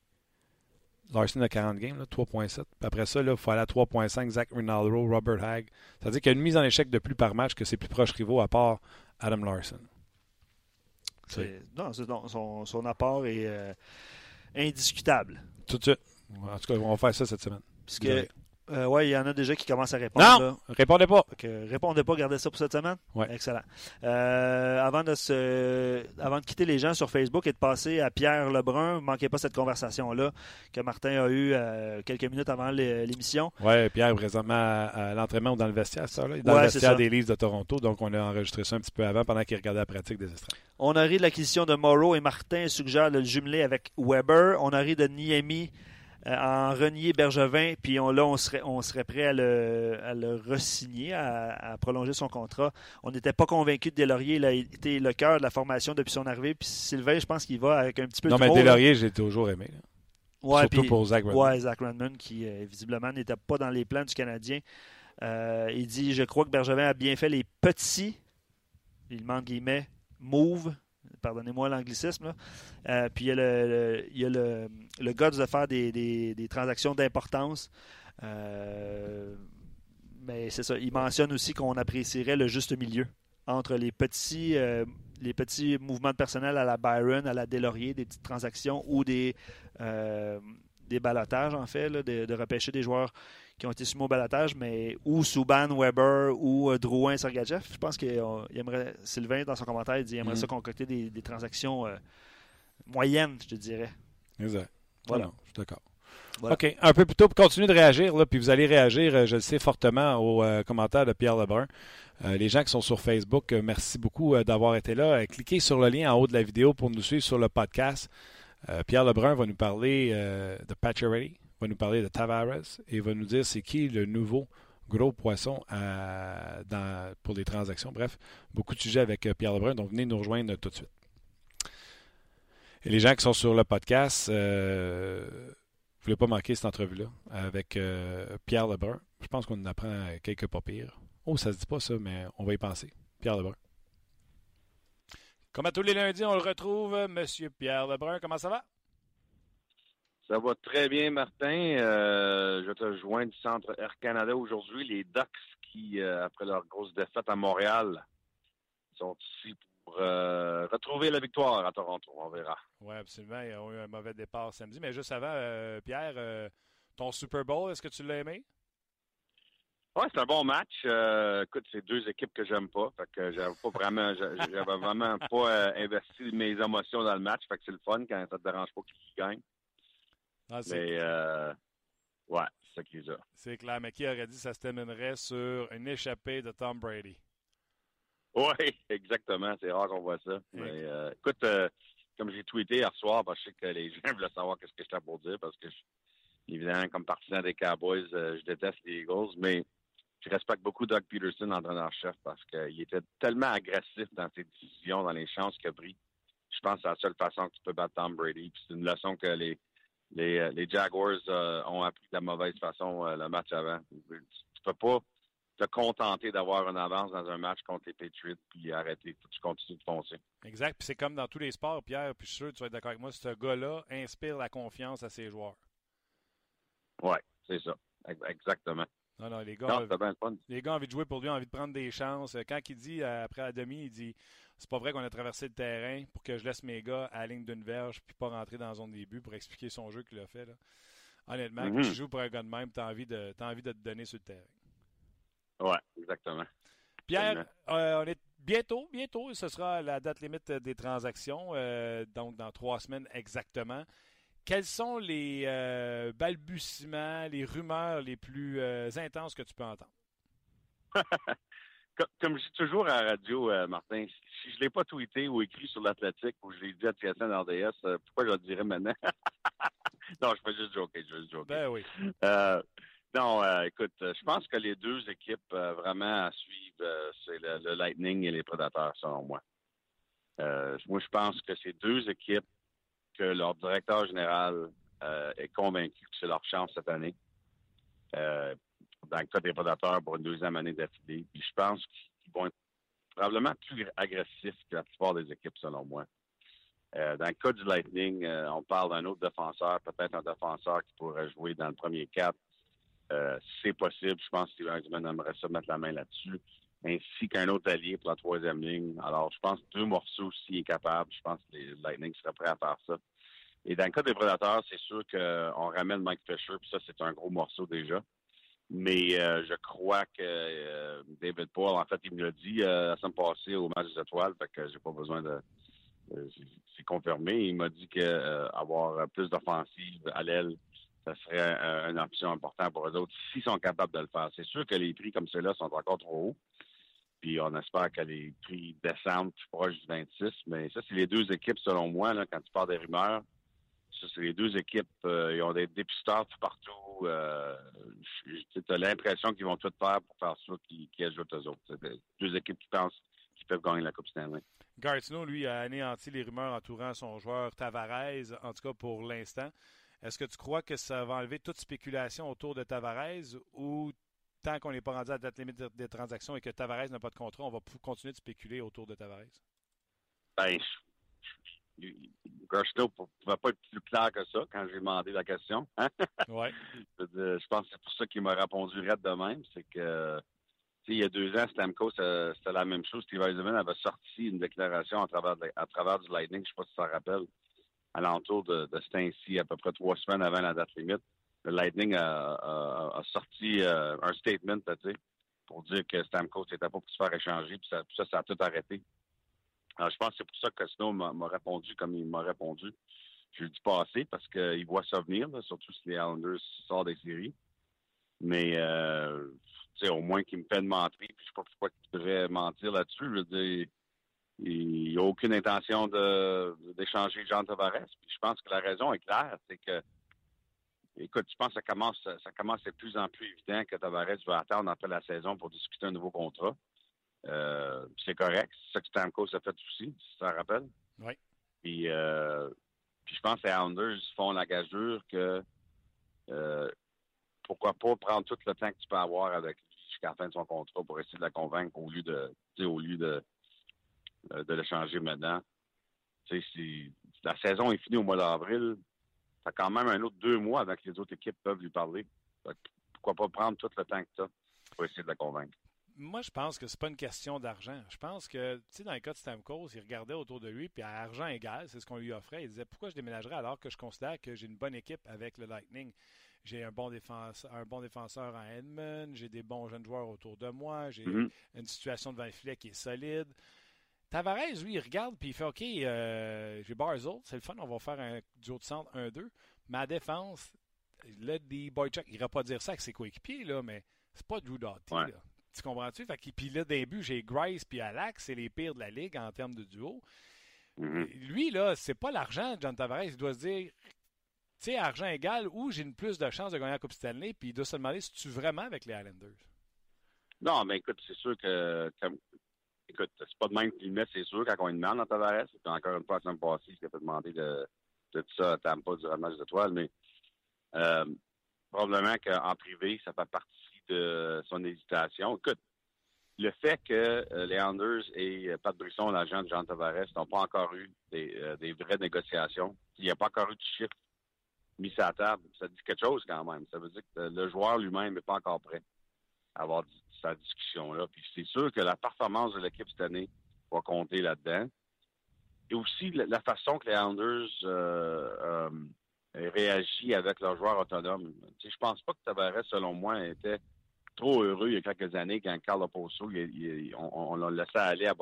Larson a 40 games, 3,7. Après ça, il faut aller à 3,5. Zach Rinaldo, Robert Hagg. C'est-à-dire qu'il y a une mise en échec de plus par match que ses plus proches rivaux, à part Adam Larson. Non, son, son, apport est euh, indiscutable. Tout de suite. En tout cas, on va faire ça cette semaine. Puisque euh, oui, il y en a déjà qui commencent à répondre. Non, répondez pas. répondez pas, gardez ça pour cette semaine? Ouais. Excellent. Euh, avant, de se, avant de quitter les gens sur Facebook et de passer à Pierre Lebrun, ne manquez pas cette conversation-là que Martin a eue euh, quelques minutes avant l'émission. Oui, Pierre, présentement à, l'entraînement ou dans le vestiaire, ça, là? Dans le vestiaire des Leafs de Toronto, donc on a enregistré ça un petit peu avant pendant qu'il regardait la pratique des estrades. On a ri de l'acquisition de Morrow et Martin suggère de le jumeler avec Weber. On a ri de Niemi en renier Bergevin, puis on, là, on serait, on serait prêt à le, à le re-signer, à, prolonger son contrat. On n'était pas convaincu de Delaurier. Il a été le cœur de la formation depuis son arrivée. Puis Sylvain, je pense qu'il va avec un petit peu de Non, mais Delaurier, j'ai toujours aimé. Ouais, Surtout pour Zach Redmond. Ouais, Zach Redmond, qui euh, visiblement n'était pas dans les plans du Canadien. Euh, il dit Je crois que Bergevin a bien fait les petits, il manque guillemets, move. Pardonnez-moi l'anglicisme. Euh, puis il y a le, le- il guts de faire des, transactions d'importance. Euh, mais c'est ça. Il mentionne aussi qu'on apprécierait le juste milieu entre les petits, euh, mouvements de personnel à la Byron, à la Delaurier, des petites transactions ou des, des balotages, en fait, de repêcher des joueurs qui ont été soumis au balotage, mais ou Souban, Weber ou euh, Drouin, Sergachev. Je pense qu'il aimerait, Sylvain, dans son commentaire, il dit qu'il aimerait Mhm. ça concocter des, des transactions euh, moyennes, je te dirais. Exact. Voilà. Non, je suis d'accord. Voilà. OK. Un peu plus tôt, pour continuer de réagir, là, puis vous allez réagir, euh, je le sais, fortement aux euh, commentaires de Pierre Lebrun. Euh, les gens qui sont sur Facebook, merci beaucoup d'avoir été là. Cliquez sur le lien en haut de la vidéo pour nous suivre sur le podcast. Pierre Lebrun va nous parler de Pacioretty, va nous parler de Tavares et va nous dire c'est qui le nouveau gros poisson pour les transactions. Bref, beaucoup de sujets avec euh, Pierre Lebrun, donc venez nous rejoindre tout de suite. Et les gens qui sont sur le podcast, euh, vous ne voulez pas manquer cette entrevue-là avec euh, Pierre Lebrun. Je pense qu'on en apprend quelques pas pires. Oh, ça se dit pas ça, mais on va y penser. Pierre Lebrun. Comme à tous les lundis, on le retrouve, Monsieur Pierre Lebrun. Comment ça va? Ça va très bien, Martin. Euh, je te joins du centre Air Canada aujourd'hui. Les Ducks qui, euh, après leur grosse défaite à Montréal, sont ici pour euh, retrouver la victoire à Toronto. On verra. Oui, absolument. Ils ont eu un mauvais départ samedi. Mais juste avant, Pierre, ton Super Bowl, est-ce que tu l'as aimé? Ouais, c'est un bon match. Écoute, c'est deux équipes que j'aime pas. Fait que j'avais pas vraiment, j'a- j'avais vraiment pas investi mes émotions dans le match. Fait que c'est le fun quand ça te dérange pas qui gagne. Ah, Mais euh, ouais, c'est ça qui est ça. c'est clair. Mais qui aurait dit que ça se terminerait sur une échappée de Tom Brady? Oui, <laughs> exactement. C'est rare qu'on voit ça. Mais euh, écoute, euh, comme j'ai tweeté hier soir, parce que je sais que les gens <laughs> veulent savoir qu'est-ce que j'étais pour dire, parce que je- évidemment, comme partisan des Cowboys, euh, je déteste les Eagles, mais je respecte beaucoup Doug Peterson, l'entraîneur-chef, parce qu'il était tellement agressif dans ses décisions, dans les chances qu'il a pris. Je pense que c'est la seule façon que tu peux battre Tom Brady. Puis c'est une leçon que les les, euh, les Jaguars euh, ont appris de la mauvaise façon euh, le match avant. Tu, peux pas te contenter d'avoir une avance dans un match contre les Patriots puis arrêter. Faut que tu continues de foncer. Exact. Puis c'est comme dans tous les sports, Pierre, puis je suis sûr que tu vas être d'accord avec moi, ce gars-là inspire la confiance à ses joueurs. Oui, c'est ça. Ex- Exactement. Non, non, les gars, Non, fun. les gars ont envie de jouer pour lui, ont envie de prendre des chances. Quand il dit, après la demi, il dit c'est pas vrai qu'on a traversé le terrain pour que je laisse mes gars à la ligne d'une verge puis pas rentrer dans la zone des buts pour expliquer son jeu qu'il a fait. Là. Honnêtement, Mhm. quand tu joues pour un gars de même, tu as envie de, t'as envie de te donner sur le terrain. Oui, exactement. Pierre, euh, on est bientôt, bientôt, ce sera la date limite des transactions, euh, donc dans trois semaines exactement. Quels sont les euh, balbutiements, les rumeurs les plus intenses que tu peux entendre? <laughs> Comme, je dis toujours à la radio, euh, Martin, si je ne l'ai pas tweeté ou écrit sur l'Atlantique ou je l'ai dit à TSN RDS, euh, pourquoi je le dirais maintenant? <laughs> non, je fais juste joker, je fais juste joker. Ben oui. Euh, non, écoute, je pense que les deux équipes vraiment à suivre, c'est le, le Lightning et les Prédateurs, selon moi. Moi, je pense que c'est deux équipes que leur directeur général est convaincu que c'est leur chance cette année. Dans le cas des Prédateurs pour une deuxième année d'affilée. Puis je pense qu'ils vont être probablement plus agressifs que la plupart des équipes, selon moi. Euh, dans le cas du Lightning, euh, on parle d'un autre défenseur, peut-être un défenseur qui pourrait jouer dans le premier quatre. Euh, c'est possible, je pense que Steven aimerait ça mettre la main là-dessus, ainsi qu'un autre allié pour la troisième ligne. Alors, je pense que deux morceaux, s'il est capable, je pense que les Lightning seraient prêts à faire ça. Et dans le cas des Prédateurs, c'est sûr qu'on ramène Mike Fisher, puis ça, c'est un gros morceau déjà. Mais euh, je crois que euh, David Paul, en fait, il me l'a dit euh, la semaine passée au match des étoiles, fait que j'ai pas besoin de. euh, c'est- confirmé. Il m'a dit que euh, avoir plus d'offensive à l'aile, ça serait euh, une option importante pour eux autres s'ils sont capables de le faire. C'est sûr que les prix comme ceux-là sont encore trop hauts. Puis on espère que les prix descendent plus proche du 26. Mais ça, c'est les deux équipes, selon moi, là, quand tu parles des rumeurs. Ça, c'est les deux équipes. ils ont des dépisteurs tout partout. Euh, tu as l'impression qu'ils vont tout faire pour faire ça qui, qui ajoutent eux autres. C'est deux équipes qui pensent qu'ils peuvent gagner la Coupe Stanley. Gartino, lui, a anéanti les rumeurs entourant son joueur Tavares, en tout cas pour l'instant. Est-ce que tu crois que ça va enlever toute spéculation autour de Tavares ou tant qu'on n'est pas rendu à la date limite des transactions et que Tavares n'a pas de contrat, on va continuer de spéculer autour de Tavares? Ben, Gershno ne pouvait pas être plus clair que ça quand j'ai demandé la question. Hein? <laughs> Ouais. je pense que c'est pour ça qu'il m'a répondu raide de même. C'est que il y a deux ans, Stamkos, c'était la même chose. Steve Eisenman avait sorti une déclaration à travers, à travers du Lightning, je ne sais pas si ça rappelle, à l'entour de, de ce à peu près trois semaines avant la date limite. Le Lightning a, sorti euh, un statement, pour dire que Stamkos n'était pas pour se faire échanger, puis ça, ça, a tout arrêté. Je pense que c'est pour ça que Snow m'a répondu comme il m'a répondu. Je lui dis passer parce qu'il voit ça venir, surtout si les Islanders sortent des séries. Mais euh, au moins qu'il me fait de mentir, puis je sais pas pourquoi il devrait mentir là-dessus. Il n'y a aucune intention d'échanger Jean Tavares. Je pense que la raison est claire, c'est que écoute, je pense que ça commence ça commence de plus en plus évident que Tavares va attendre après la saison pour discuter un nouveau contrat. Euh, c'est correct. C'est ça que Stamkos a fait aussi, si ça rappelle. Oui. Puis, euh, puis je pense que les Hounders font la gageure que euh, pourquoi pas prendre tout le temps que tu peux avoir avec lui jusqu'à la fin de son contrat pour essayer de la convaincre au lieu de au lieu de, de le changer maintenant. Si la saison est finie au mois d'avril, ça quand même un autre deux mois avant que les autres équipes peuvent lui parler. Pourquoi pas prendre tout le temps que tu as pour essayer de la convaincre? Moi, je pense que c'est pas une question d'argent. Je pense que, tu sais, dans le cas de Stamkos, il regardait autour de lui, puis à argent égal, c'est ce qu'on lui offrait. Il disait pourquoi je déménagerais alors que je considère que j'ai une bonne équipe avec le Lightning? J'ai un bon défenseur, un bon défenseur en Edmund, j'ai des bons jeunes joueurs autour de moi, j'ai Mhm. une situation devant le filet qui est solide. Tavares, lui, il regarde puis il fait OK, euh, j'ai Barzell, c'est le fun, on va faire un duo de centre 1-2. Ma défense, là, des Boychuk, il ira pas dire ça avec ses coéquipiers, là, mais c'est pas Drew Doughty. Ouais. là. Tu comprends-tu? Fait que, puis là, d'un but, j'ai Grice puis Alax, c'est les pires de la ligue en termes de duo. Mhm. Lui, là, c'est pas l'argent, John Tavares. Il doit se dire, tu sais, argent égal, où j'ai une plus de chance de gagner la Coupe Stanley, puis il doit se demander si tu vraiment avec les Islanders. Non, mais écoute, c'est sûr que, écoute, c'est pas de même qu'il met, c'est sûr, quand on lui demande dans Tavares. Puis encore une fois, la semaine passée, je t'ai fait demander de, de tout ça à Tampa durant le match d'étoiles, mais euh, probablement qu'en privé, ça fait partie de son hésitation. Écoute, le fait que euh, les Anders et euh, Pat Brisson, l'agent de Jean Tavares, n'ont pas encore eu des, euh, vraies négociations, il n'y a pas encore eu de chiffre mis sur la table, ça dit quelque chose quand même. Ça veut dire que le joueur lui-même n'est pas encore prêt à avoir sa discussion-là. Puis c'est sûr que la performance de l'équipe cette année va compter là-dedans. Et aussi la, façon que les euh, euh, réagissent avec leurs joueurs autonomes. Sais, je pense pas que Tavares, selon moi, était trop heureux il y a quelques années quand Carl Oposo, il- il- on, l'a laissé aller à.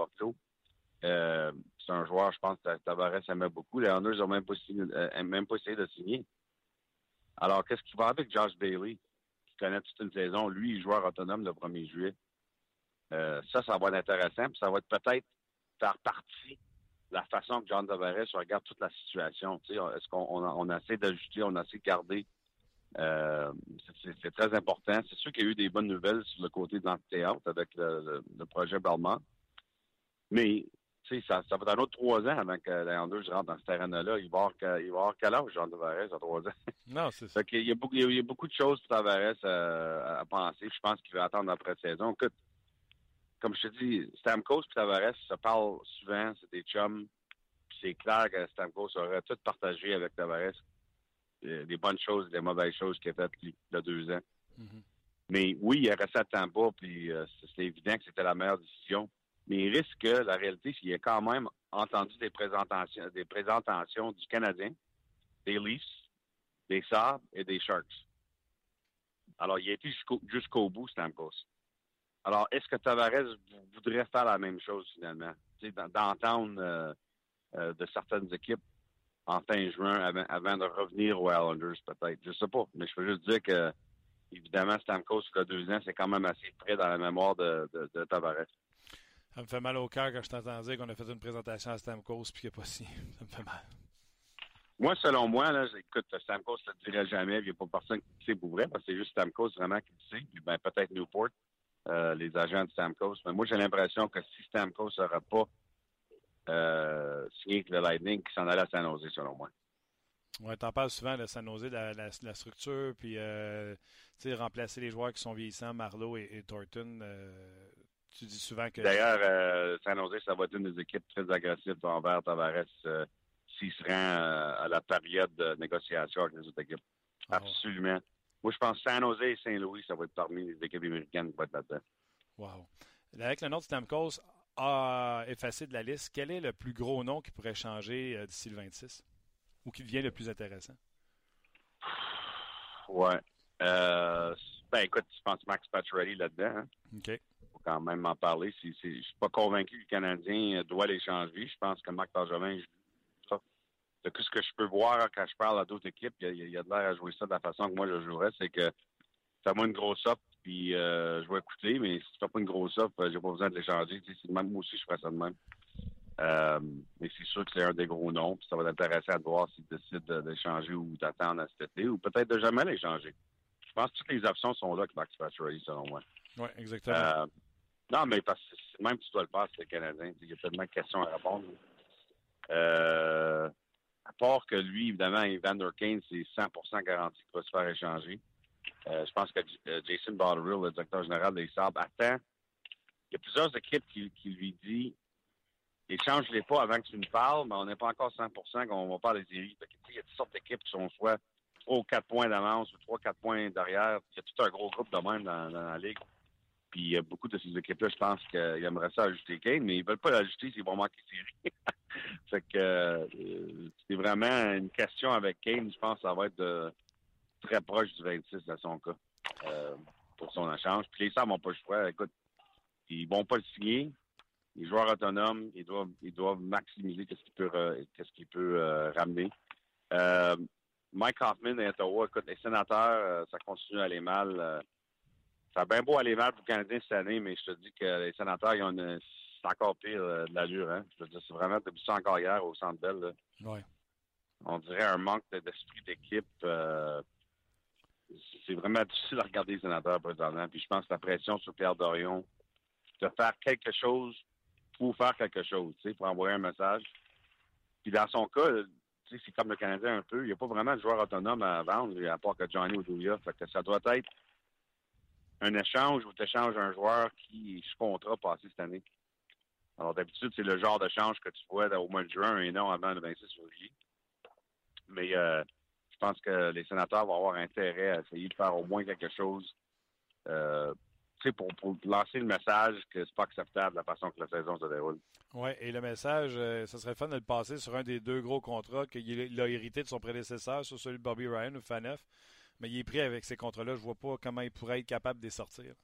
Euh, c'est un joueur, je pense, que Tavares aimait beaucoup. Les Islanders n'ont même, euh, même pas essayé de signer. Alors, qu'est-ce qui va avec Josh Bailey, qui connaît toute une saison, lui, joueur autonome le 1er juillet? Euh, ça, ça va être intéressant, puis ça va être peut-être faire partie de la façon que John Tavares regarde toute la situation. Est-ce qu'on on, on essaie d'ajuster, on essaie de garder? Euh, c'est- très important. C'est sûr qu'il y a eu des bonnes nouvelles sur le côté de l'amphithéâtre avec le, le- le projet Belmont. Mais tu sais, ça, ça va être un autre trois ans avant que les Islanders rentrent dans ce terrain-là. Il va avoir, il va avoir quel âge, John Tavares, à trois ans? Non, c'est ça. Qu'il y a beaucoup, il y a beaucoup de choses pour Tavares euh, à penser. Je pense qu'il va attendre l'après-saison. Écoute, comme je te dis, Stamkos et Tavares se parlent souvent, c'est des chums. C'est clair que Stamkos aurait tout partagé avec Tavares. Euh, des bonnes choses et des mauvaises choses qu'il a faites il y a deux ans. Mhm. Mais oui, il est resté à Tampa, puis euh, c'est évident que c'était la meilleure décision. Mais il risque que la réalité, c'est qu'il a quand même entendu des présentations, des présentations du Canadien, des Leafs, des Sabres et des Sharks. Alors, il a été jusqu'au bout, Stamkos. Alors, est-ce que Tavares vou- voudrait faire la même chose finalement? D'entendre euh, euh, de certaines équipes en fin juin avant, avant de revenir aux Islanders, peut-être. Je sais pas. Mais je veux juste dire que, évidemment, Stamkos, il y a deux ans, c'est quand même assez près dans la mémoire de, de, de Tavares. Ça me fait mal au cœur quand je t'entends dire qu'on a fait une présentation à Stamkos puis qu'il n'y a pas si. <laughs> Ça me fait mal. Moi, selon moi, là, écoute, Stamkos ne le dirait jamais. Il n'y a pas personne qui le sait pour vrai, parce que c'est juste Stamkos vraiment qui le sait. Puis ben, peut-être Newport, euh, les agents de Stamkos. Mais moi, j'ai l'impression que si Stamkos n'aurait pas euh, avec le Lightning, qu'il s'en allait à San Jose, selon moi. Oui, tu en parles souvent de San Jose, de la, la, structure, puis euh, remplacer les joueurs qui sont vieillissants, Marlowe et, Thornton. Euh, tu dis souvent que. D'ailleurs, euh, San Jose, ça va être une des équipes très agressives envers Tavares s'il se rend à la période de négociation avec les autres équipes. Ah Absolument. Moi, je pense que San Jose et Saint-Louis, ça va être parmi les équipes américaines qui vont être là-dedans. Wow. Avec le nom de Stamkos a effacé de la liste, quel est le plus gros nom qui pourrait changer d'ici le 26? ou qui devient le plus intéressant? Ouais. Euh, ben écoute, je pense Max Pacioretty là-dedans. Hein. OK. faut quand même en parler. Je ne suis pas convaincu que le Canadien doit les changer. Je pense que Marc Bergevin, de ce que je peux voir quand je parle à d'autres équipes, il y, a, de l'air à jouer ça de la façon que moi je jouerais, c'est que fais-moi une grosse offre, puis euh, je vais écouter, mais si tu fais pas une grosse offre, j'ai pas besoin de l'échanger. Même moi aussi, je ferais ça de même. Euh, mais c'est sûr que c'est un des gros noms. Puis ça va être intéressant de voir s'ils décident d'échanger ou d'attendre à cet été, ou peut-être de jamais l'échanger. Je pense que toutes les options sont là avec Max Pacioretty, selon moi. Oui, exactement. Euh, non, mais parce que même si tu dois le faire, c'est le Canadien. Il y a tellement de questions à répondre. Euh, à part que lui, évidemment, Evander Kane, c'est 100% garanti qu'il va se faire échanger. Je pense que Jason Botterill, le directeur général des Sabres, attend. Il y a plusieurs équipes qui, lui disent échange-les pas avant que tu nous parles, mais on n'est pas encore 100% qu'on va parler des séries. Il y a toutes sortes d'équipes qui sont soit 3 ou 4 points d'avance ou 3 ou 4 points derrière. Il y a tout un gros groupe de même dans, la ligue. Puis il y a beaucoup de ces équipes-là, je pense qu'ils aimeraient ça ajouter Kane, mais ils veulent pas l'ajouter s'ils vont manquer série. <laughs> fait que euh, c'est vraiment une question avec Kane, je pense que ça va être très proche du 26 dans son cas. Euh, pour son échange. Puis les Sabres n'ont pas le choix. Écoute, ils vont pas le signer les joueurs autonomes, ils doivent, ils doivent maximiser ce qu'il peut, euh, qu'est-ce qu'il peut euh, ramener. Euh, Mike Hoffman et Ottawa, écoute, les sénateurs, ça continue à aller mal. ça a bien beau aller mal pour les Canadiens cette année, mais je te dis que les sénateurs, ils ont c'est encore pire de l'allure. Hein? Je veux dire, c'est vraiment depuis ça encore hier au Centre Bell. Ouais. On dirait un manque d'esprit d'équipe. C'est vraiment difficile à regarder les sénateurs présentement. Puis je pense que la pression sur Pierre Dorion de faire quelque chose pour faire quelque chose, pour envoyer un message. Puis dans son cas, c'est comme le Canadien un peu. Il n'y a pas vraiment de joueur autonome à vendre, à part que Johnny Oduya. Fait que ça doit être un échange où tu échanges un joueur qui est sous contrat passé cette année. Alors d'habitude, c'est le genre d'échange que tu vois au mois de juin et non avant le 26 février. Mais euh, je pense que les sénateurs vont avoir intérêt à essayer de faire au moins quelque chose euh, pour, pour lancer le message que c'est pas acceptable la façon que la saison se déroule. Oui, et le message, euh, ce serait fun de le passer sur un des deux gros contrats qu'il a hérité de son prédécesseur, sur celui de Bobby Ryan ou Faneuf. Mais il est pris avec ces contrats-là. Je vois pas comment il pourrait être capable de les sortir.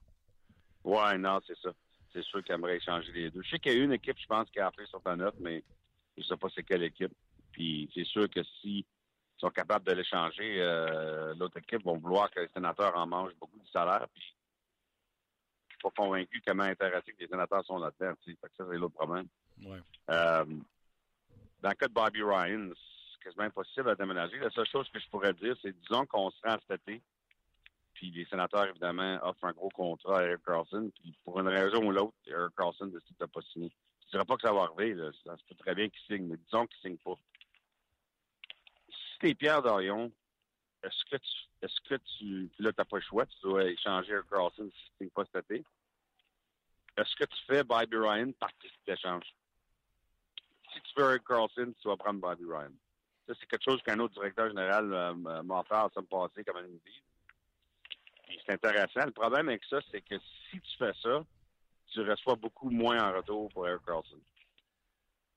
Oui, non, c'est ça. C'est sûr qu'il aimerait échanger les deux. Je sais qu'il y a une équipe, je pense, qui a appris sur Faneuf, mais je sais pas c'est quelle équipe. Puis c'est sûr que si sont capables de l'échanger, euh, l'autre équipe va vouloir que les sénateurs en mangent beaucoup de salaire. Puis pas convaincu comment intéressé que les sénateurs sont là-dedans. ça, c'est l'autre problème. Euh, dans le cas de Bobby Ryan, c'est quasiment impossible à déménager. La seule chose que je pourrais dire, c'est disons qu'on se rend cet été, puis les sénateurs, évidemment, offrent un gros contrat à Eric Carlson, puis pour une raison ou l'autre, Eric Carlson décide de ne pas signer. Je ne dirais pas que ça va arriver, là. ça se peut très bien qu'il signe, mais disons qu'il ne signe pas. Si t'es Pierre Dorion, est-ce que tu est-ce que tu là, tu n'as pas le choix, tu dois échanger Eric Carlson si tu ne pas cet été? Est-ce que tu fais Bobby Ryan partie de l'échange? Si tu veux Eric Carlson, tu vas prendre Bobby Ryan. Ça, c'est quelque chose qu'un autre directeur général m'a offert la semaine passée, comme me dit. c'est intéressant. Le problème avec ça, c'est que si tu fais ça, tu reçois beaucoup moins en retour pour Eric Carlson.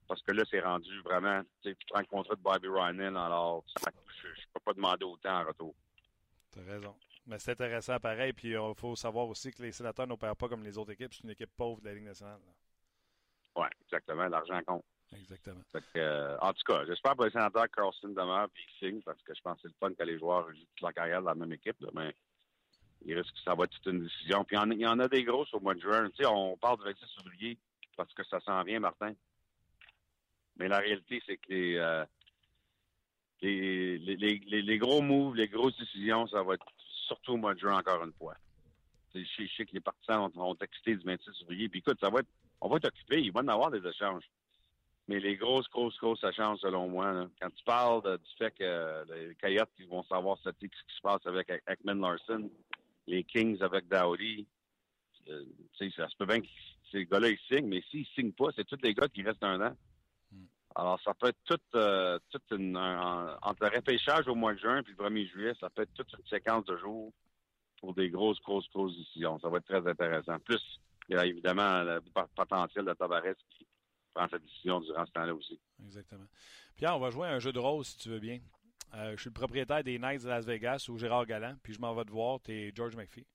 Parce que là, c'est rendu vraiment, tu prends le contrat de Bobby Ryan, alors je ne peux pas demander autant en retour. Tu as raison. Mais c'est intéressant pareil. Puis il euh, faut savoir aussi que les sénateurs n'opèrent pas comme les autres équipes. C'est une équipe pauvre de la Ligue nationale. Oui, exactement. L'argent compte. Exactement. Euh, en tout cas, j'espère pour les sénateurs que Carlson demeure et qu'il signe parce que je pense que c'est le fun que les joueurs jouent toute leur carrière dans la même équipe. mais il risque que ça va être toute une décision. Puis il y en a des grosses au mois de juin. Tu sais, on parle du 26 février parce que ça s'en vient, Martin. Mais la réalité, c'est que les, euh, les, les, les, gros moves, les grosses décisions, ça va être surtout au mois de juin, encore une fois. Je sais que les partisans vont, texter du 26 février. Puis écoute, ça va être, on va être occupé. Il va y en avoir des échanges. Mais les grosses, grosses, grosses chances, selon moi, quand tu parles du fait que euh, les Coyotes vont savoir ce qui se passe avec Ekman Larson, les Kings avec Dowdy, euh, ça se peut bien que ces gars-là, ils signent, mais s'ils signent pas, c'est tous les gars qui restent un an. Alors, ça peut être toute, euh, une, un, entre le repêchage au mois de juin et le 1er juillet, ça peut être toute une séquence de jours pour des grosses, grosses, grosses décisions. Ça va être très intéressant. Plus, il y a évidemment le potentiel de Tavares qui prend sa décision durant ce temps-là aussi. Exactement. Pierre, on va jouer un jeu de rôle si tu veux bien. Euh, je suis le propriétaire des Knights de Las Vegas ou Gérard Galland, puis je m'en vais te voir, tu es George McPhee.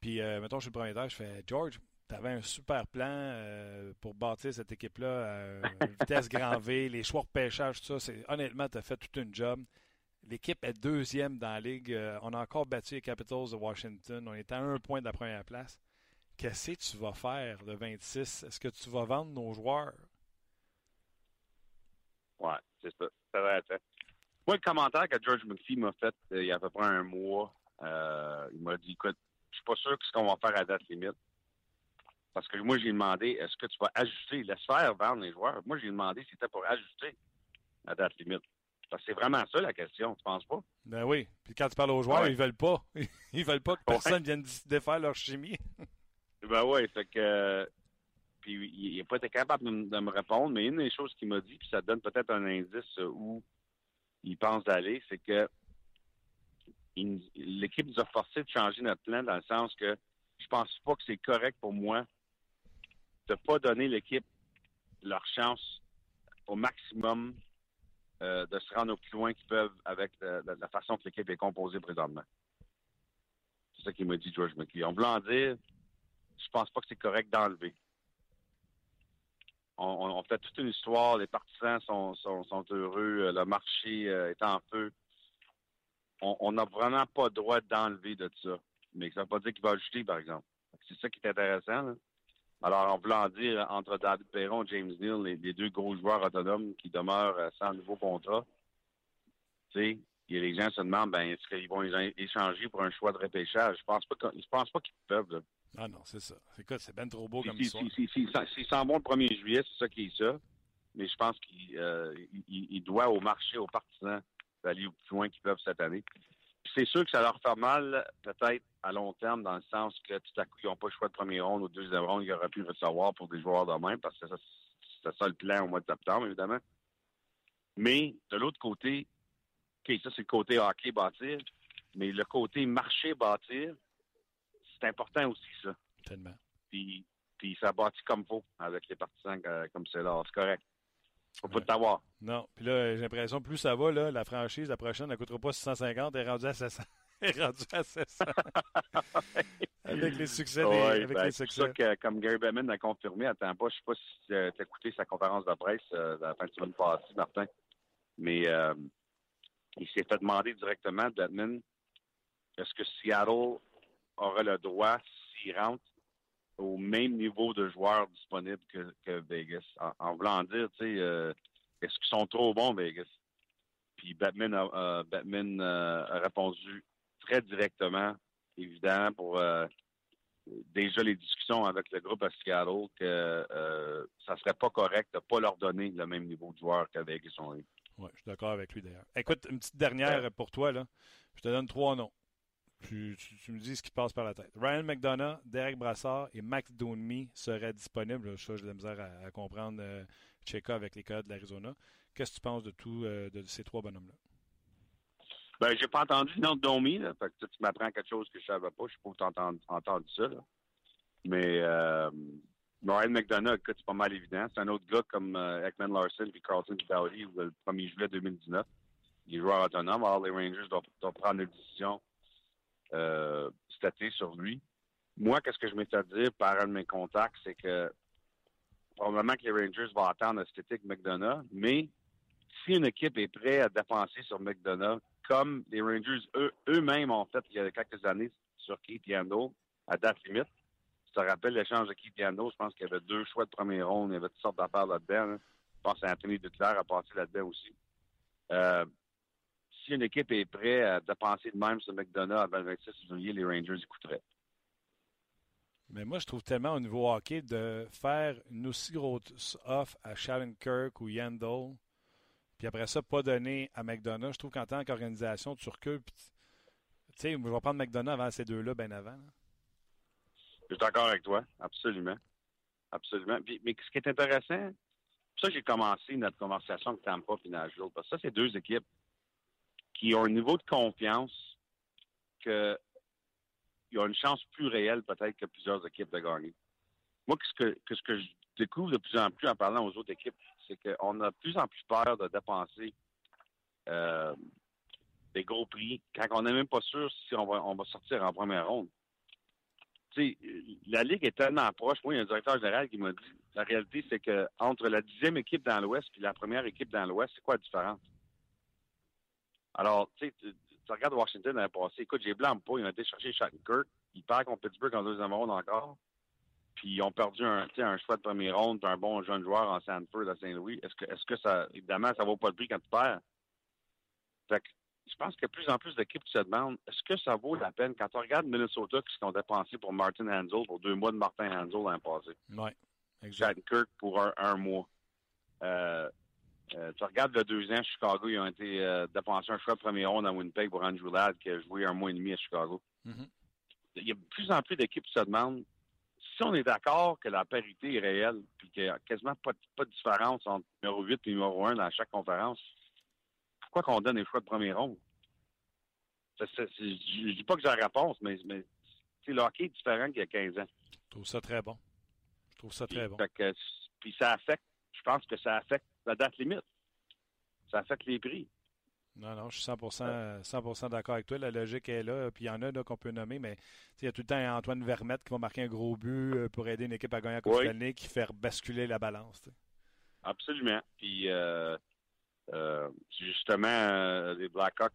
Puis, euh, mettons, je suis le propriétaire, je fais George, tu avais un super plan euh, pour bâtir cette équipe-là, euh, vitesse grand V, les choix de pêchage, tout ça. Honnêtement, tu as fait toute une job. L'équipe est deuxième dans la ligue. Euh, on a encore battu les Capitals de Washington. On est à un point de la première place. Qu'est-ce que tu vas faire le 26? Est-ce que tu vas vendre nos joueurs? Ouais, c'est ça. C'est vrai. Moi, le commentaire que George McPhee m'a fait il y a à peu près un mois, il m'a dit écoute, je suis pas sûr que ce qu'on va faire à date limite. Parce que moi, j'ai demandé, est-ce que tu vas ajuster, laisse faire vendre les joueurs? Moi, j'ai demandé si c'était pour ajuster la date limite. Parce que c'est vraiment ça la question, tu penses pas? Ben oui. Puis quand tu parles aux joueurs, ouais. ils veulent pas. <laughs> Ils veulent pas que personne ouais. vienne défaire leur chimie. <laughs> ben oui, fait que. Puis il n'a pas été capable de, de, me répondre, mais une des choses qu'il m'a dit, puis ça donne peut-être un indice où il pense d'aller, c'est que l'équipe nous a forcé de changer notre plan dans le sens que je pense pas que c'est correct pour moi de pas donner l'équipe leur chance au maximum euh, de se rendre au plus loin qu'ils peuvent avec la, la, façon que l'équipe est composée présentement. C'est ça qu'il m'a dit George McKee. En voulant dire, je pense pas que c'est correct d'enlever. On, fait toute une histoire, les partisans sont, heureux, le marché euh, est en feu. On n'a vraiment pas le droit d'enlever de ça. Mais ça ne veut pas dire qu'il va ajouter, par exemple. C'est ça qui est intéressant. Là. Alors, en voulant dire, entre David Perron et James Neal, les, les, deux gros joueurs autonomes qui demeurent sans nouveau contrat, tu sais, les gens se demandent, ben, est-ce qu'ils vont échanger pour un choix de repêchage? Je pense pas je pense pas qu'ils peuvent, là. Ah non, c'est ça. Écoute, c'est bien trop beau comme si, histoire. S'ils si, si, s'en vont le 1er juillet, c'est ça qui est ça. Mais je pense qu'il euh, il, il doit au marché, aux partisans, d'aller au plus loin qu'ils peuvent cette année. C'est sûr que ça leur fait mal, peut-être, à long terme, dans le sens que tout à coup, ils n'ont pas le choix de premier ronde ou de deuxième ronde, ils auraient pu le recevoir pour des joueurs de même, parce que c'est ça le plan au mois de septembre, évidemment. Mais, de l'autre côté, OK, ça, c'est le côté hockey bâtir, mais le côté marché bâtir, c'est important aussi, ça. Tellement. Puis, puis ça bâtit comme faut avec les partisans comme c'est là. C'est correct. Faut pas t'avoir. Non. Puis là, j'ai l'impression, plus ça va, là, la franchise, la prochaine, ne coûtera pas 650, elle est rendue à 700. <laughs> Elle est rendue à 700. <laughs> avec les succès. Des, ouais, avec ben, les c'est succès. ça que, comme Gary Bettman a confirmé, attends pas, je sais pas si euh, tu as écouté sa conférence de presse euh, la fin de semaine passée, Martin, mais euh, il s'est fait demander directement, Bettman, est-ce que Seattle aura le droit, s'il rentre, au même niveau de joueurs disponibles que, Vegas. En, voulant dire, tu sais, euh, est-ce qu'ils sont trop bons, Vegas? Puis Batman a, Batman, euh, a répondu très directement, évidemment, pour euh, déjà les discussions avec le groupe à Seattle, que ça serait pas correct de pas leur donner le même niveau de joueurs que Vegas ont eu. Oui, je suis d'accord avec lui d'ailleurs. Écoute, une petite dernière pour toi, là. Je te donne trois noms. Tu, tu, me dis ce qui passe par la tête. Ryan McDonough, Derek Brassard et Max Domi seraient disponibles. Ça, j'ai de la misère à, comprendre. Euh, Cheka avec les Coyotes de l'Arizona. Qu'est-ce que tu penses de tout euh, ces trois bonhommes-là? Ben, j'ai pas entendu le nom de Domi. Fait que tu m'apprends quelque chose que je savais pas. Je sais pas où entendu, ça. Mais euh, Ryan McDonough, écoute, c'est pas mal évident. C'est un autre gars comme euh, Ekman Larson et Carlton Dowdy le 1er juillet 2019. Les joueurs autonomes. Alors, les Rangers doivent, doivent prendre une décision euh, stater sur lui. Moi, qu'est-ce que je m'étais dit par un de mes contacts, c'est que probablement que les Rangers vont attendre esthétique McDonough, mais si une équipe est prête à dépenser sur McDonough, comme les Rangers eux, eux-mêmes ont fait il y a quelques années sur Keith Yandel, à date limite, tu te rappelles l'échange de Keith Yandel, je pense qu'il y avait deux choix de premier ronde, il y avait toutes sortes d'affaires là-dedans. Hein. Je pense qu'Anthony Duclair a passé là-dedans aussi. Euh, si une équipe est prête à dépenser de même sur McDonough avant le 26 février, les Rangers écouteraient. Mais moi, je trouve tellement au niveau hockey de faire une aussi grosse offre à Kirk ou Yandel, puis après ça, pas donner à McDonough. Je trouve qu'en tant qu'organisation, tu recules. Tu sais, je vais prendre McDonough avant ces deux-là, bien avant. Je suis d'accord avec toi, absolument. Absolument. mais ce qui est intéressant, c'est ça que j'ai commencé notre conversation avec Tampa et Nashville, parce que ça, c'est deux équipes qui ont un niveau de confiance que il y a une chance plus réelle peut-être que plusieurs équipes de gagner. Moi, ce que, je découvre de plus en plus en parlant aux autres équipes, c'est qu'on a de plus en plus peur de dépenser euh, des gros prix quand on n'est même pas sûr si on va, sortir en première ronde. Tu sais, la Ligue est tellement proche. Moi, il y a un directeur général qui m'a dit la réalité, c'est que entre la dixième équipe dans l'Ouest et la première équipe dans l'Ouest, c'est quoi la différence? Alors, tu sais, tu regardes Washington l'année passée. Écoute, j'ai blâme pas. Ils ont été chercher Shattenkirk. Ils perdent contre Pittsburgh en deuxième ronde encore. Puis ils ont perdu un, un choix de première ronde un bon jeune joueur en Sanford à Saint-Louis. Est-ce que, est-ce que ça, évidemment, ça vaut pas le prix quand tu perds? Fait que, je pense qu'il y a de plus en plus d'équipes qui se demandent est-ce que ça vaut la peine? Quand on regarde Minnesota qui ont dépensé pour Martin Hansel pour deux mois de Martin Hansel l'an passé. Oui, exact. Kirk pour un, mois. Euh, euh, tu regardes le deux ans, Chicago, ils ont été euh, dépensés un choix de premier ronde à Winnipeg pour Andrew Ladd qui a joué un mois et demi à Chicago. Mm-hmm. Il y a de plus en plus d'équipes qui se demandent si on est d'accord que la parité est réelle, puis qu'il n'y a quasiment pas, de différence entre numéro 8 et numéro 1 dans chaque conférence, pourquoi qu'on donne les choix de premier ronde? je ne dis pas que j'ai la réponse, mais, mais le hockey est différent qu'il y a 15 ans. Je trouve ça très bon. Je trouve ça très bon. puis ça affecte, je pense que ça affecte la date limite. Ça affecte les prix. Non, non, je suis 100%, 100 d'accord avec toi. La logique est là. Puis il y en a qu'on peut nommer, mais il y a tout le temps Antoine Vermette qui va marquer un gros but euh, pour aider une équipe à gagner la Coupe oui. qui fait basculer la balance. Absolument. Puis euh, euh, justement, les Blackhawks,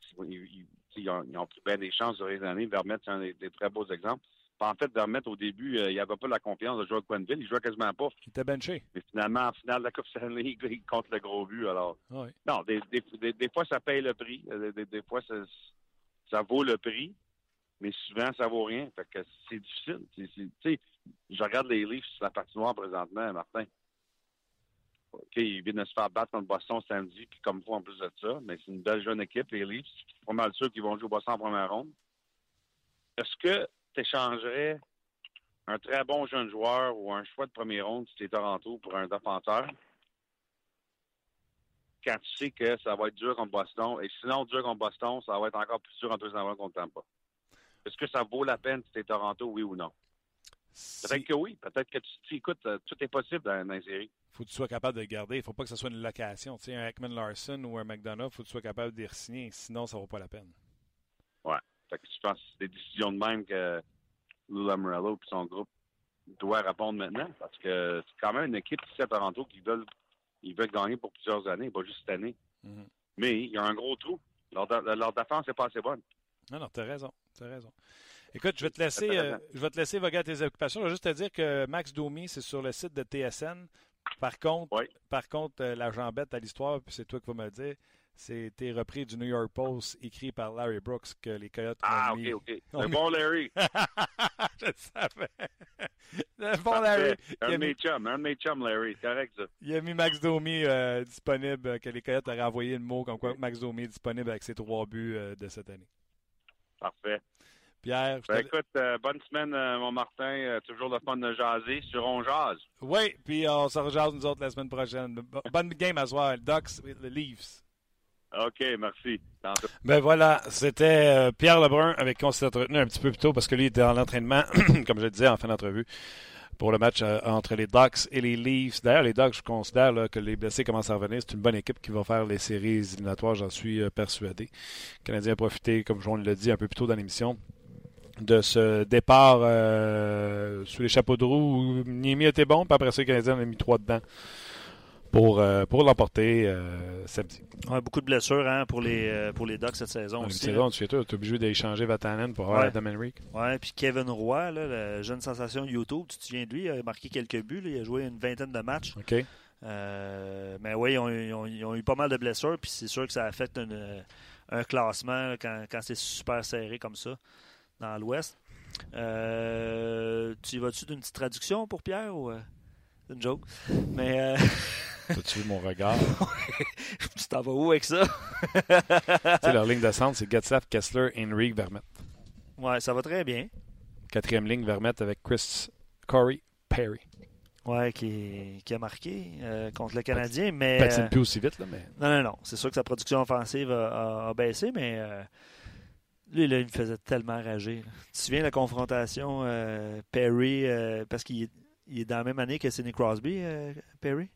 ils, ont, pris bien des chances sur les années. Vermette, c'est un des très beaux exemples en fait, remettre au début, euh, il n'y avait pas la confiance de jouer à Quenville. Il jouait quasiment pas. Il était benché. Mais finalement, en finale de la Coupe Stanley, <laughs> il compte le gros but. Alors, oui. non, des, fois, ça paye le prix. Euh, des, fois, ça, vaut le prix. Mais souvent, ça vaut rien. Fait que c'est difficile. Tu sais, je regarde les livres sur la patinoire présentement, Martin. OK, ils viennent de se faire battre contre Boston samedi, puis comme vous en plus de ça. Mais c'est une belle jeune équipe, les Leafs. Je suis pas mal sûr qu'ils vont jouer au Boston en première ronde. Est-ce que échangerais un très bon jeune joueur ou un choix de premier ronde si tu es Toronto pour un défenseur? Quand tu sais que ça va être dur contre Boston. Et sinon, dur contre Boston, ça va être encore plus dur en deuxième ronde contre Tampa. Est-ce que ça vaut la peine si tu es Toronto, oui ou non? Peut-être que oui. Peut-être que tu te écoute, euh, tout est possible dans, la série. Il faut que tu sois capable de le garder. Il ne faut pas que ce soit une location. Tu sais, un Ekman Larson ou un McDonough, il faut que tu sois capable d'y signer. Sinon, ça ne vaut pas la peine. Ouais. Fait que je pense que c'est des décisions de même que Lou Lamorello et son groupe doivent répondre maintenant parce que c'est quand même une équipe ici à Toronto qui veulent, ils veulent gagner pour plusieurs années, pas juste cette année. Mm-hmm. Mais il y a un gros trou. Leur, leur défense n'est pas assez bonne. Non, non, t'as raison. T'as raison. Écoute, je vais te laisser, euh, je vais te laisser voguer à tes occupations. Je vais juste te dire que Max Domi, c'est sur le site de TSN. Par contre, par contre, euh, la jambette à l'histoire, puis c'est toi qui vas me le dire, c'était repris du New York Post, écrit par Larry Brooks, que les Coyotes ah, ont mis. Ah, OK, OK. C'est bon, Larry. <laughs> Je le savais. C'est bon, Larry. Un de mes chums, un de mes chums, Larry. Correct, ça. Il a mis Max Domi euh, disponible, que les Coyotes auraient envoyé le mot comme quoi Max Domi est disponible avec ses trois buts euh, de cette année. Parfait. Pierre, ben, écoute, euh, bonne semaine, mon Martin. toujours le fun de jaser sur On Jase. Oui, puis on se rejase nous autres la semaine prochaine. Bonne game à soir. Ducks, the Leafs. OK, merci. Ben voilà, c'était euh, Pierre Lebrun avec qui on s'est entretenu un petit peu plus tôt parce que lui était en entraînement, <clears throat> comme je le disais en fin d'entrevue, pour le match euh, entre les Ducks et les Leafs. D'ailleurs, les Ducks, je considère que les blessés commencent à revenir. C'est une bonne équipe qui va faire les séries éliminatoires, j'en suis euh, persuadé. Le Canadien a profité, comme on l'a dit un peu plus tôt dans l'émission, de ce départ sous les chapeaux de roue. Niemi était bon, puis après ça, le Canadien en a mis trois dedans pour, euh, pour l'emporter euh, samedi. beaucoup de blessures hein, pour, les, euh, pour les Ducks cette saison aussi. Saison, tu es obligé d'échanger Vatanen pour avoir Adam Henrik. Oui, puis Kevin Roy, là, la jeune sensation YouTube, tu te souviens de lui, il a marqué quelques buts, il a joué une vingtaine de matchs. OK. mais oui, ils ont, ils, ont, eu pas mal de blessures, puis c'est sûr que ça affecte un classement quand, quand c'est super serré comme ça. dans l'Ouest. Euh, tu y vas-tu d'une petite traduction pour Pierre ou. euh, C'est une joke? Mais. euh, <laughs> As-tu vu mon regard? <laughs> tu t'en vas où avec ça? <laughs> tu sais, leur ligne de centre, c'est Getzlaff, Kessler, Henry, Vermette. Ouais, ça va très bien. Quatrième ligne, Vermette avec Chris, Corey, Perry. Ouais, qui, qui a marqué euh, contre le Canadien. Mais. Patine euh, plus aussi vite, là, mais. Non, non, non. C'est sûr que sa production offensive a, a- a baissé, mais euh, lui, là, il me faisait tellement rager. là. Tu te souviens de la confrontation euh, Perry, parce qu'il est, il est dans la même année que Sidney Crosby, Perry,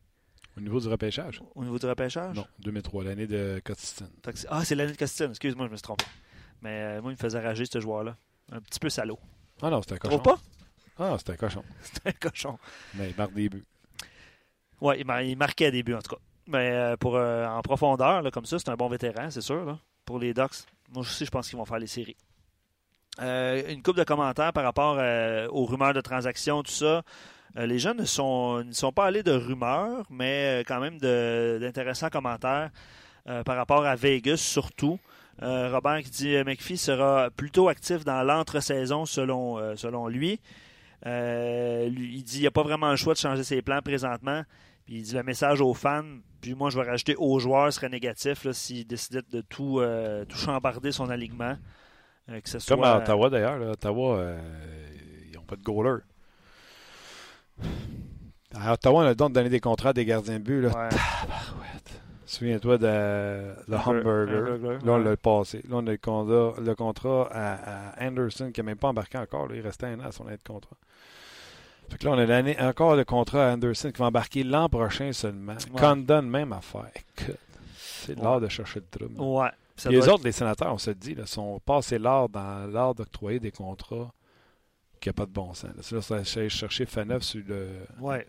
Au niveau du repêchage? au niveau du repêchage? Non, 2003, l'année de Costin. Ah, c'est l'année de Costin. Excuse-moi, je me suis trompé. Mais euh, moi, il me faisait rager, ce joueur-là. Un petit peu salaud. Ah non, c'était un cochon. Pas? Ah, c'était un cochon. <laughs> C'était un cochon. Mais il marque des buts. Ouais, il, mar- il marquait des buts, en tout cas. Mais euh, pour, euh, en profondeur, là, comme ça, c'est un bon vétéran, c'est sûr. là, pour les Ducks, moi aussi, je pense qu'ils vont faire les séries. Euh, une coupe de commentaires par rapport aux rumeurs de transactions, tout ça. Euh, les gens ne sont, ne sont pas allés de rumeurs, mais euh, quand même d'intéressants commentaires euh, par rapport à Vegas, surtout. Euh, Robert qui dit McPhee sera plutôt actif dans l'entre-saison selon, euh, selon lui. Euh, lui, Il dit qu'il n'y a pas vraiment le choix de changer ses plans présentement. Puis il dit le message aux fans, puis moi je vais rajouter aux joueurs serait négatif s'il décidait de tout, tout chambarder son alignement. Que ce Comme soit, à Ottawa, d'ailleurs. Ottawa, ils n'ont pas de goaler. À Ottawa, on a le don de donner des contrats à des gardiens de but. Là. Ouais. Tabarouette. Souviens-toi de le Hamburger. Là, on l'a passé. Là, on a le contrat, le contrat à, à Anderson qui n'a même pas embarqué encore. là. Il restait un an à son année de contrat. Fait que là, on a l'année, encore le contrat à Anderson qui va embarquer l'an prochain seulement. Ouais. Condon, même affaire. Écoute, c'est Ouais. l'art de chercher le trouble. Ouais. Les autres, les sénateurs, on se dit, là, sont passés l'art dans l'art d'octroyer des contrats qui n'a pas de bon sens. Là, ça, c'est chercher Faneuf sur le. Ouais.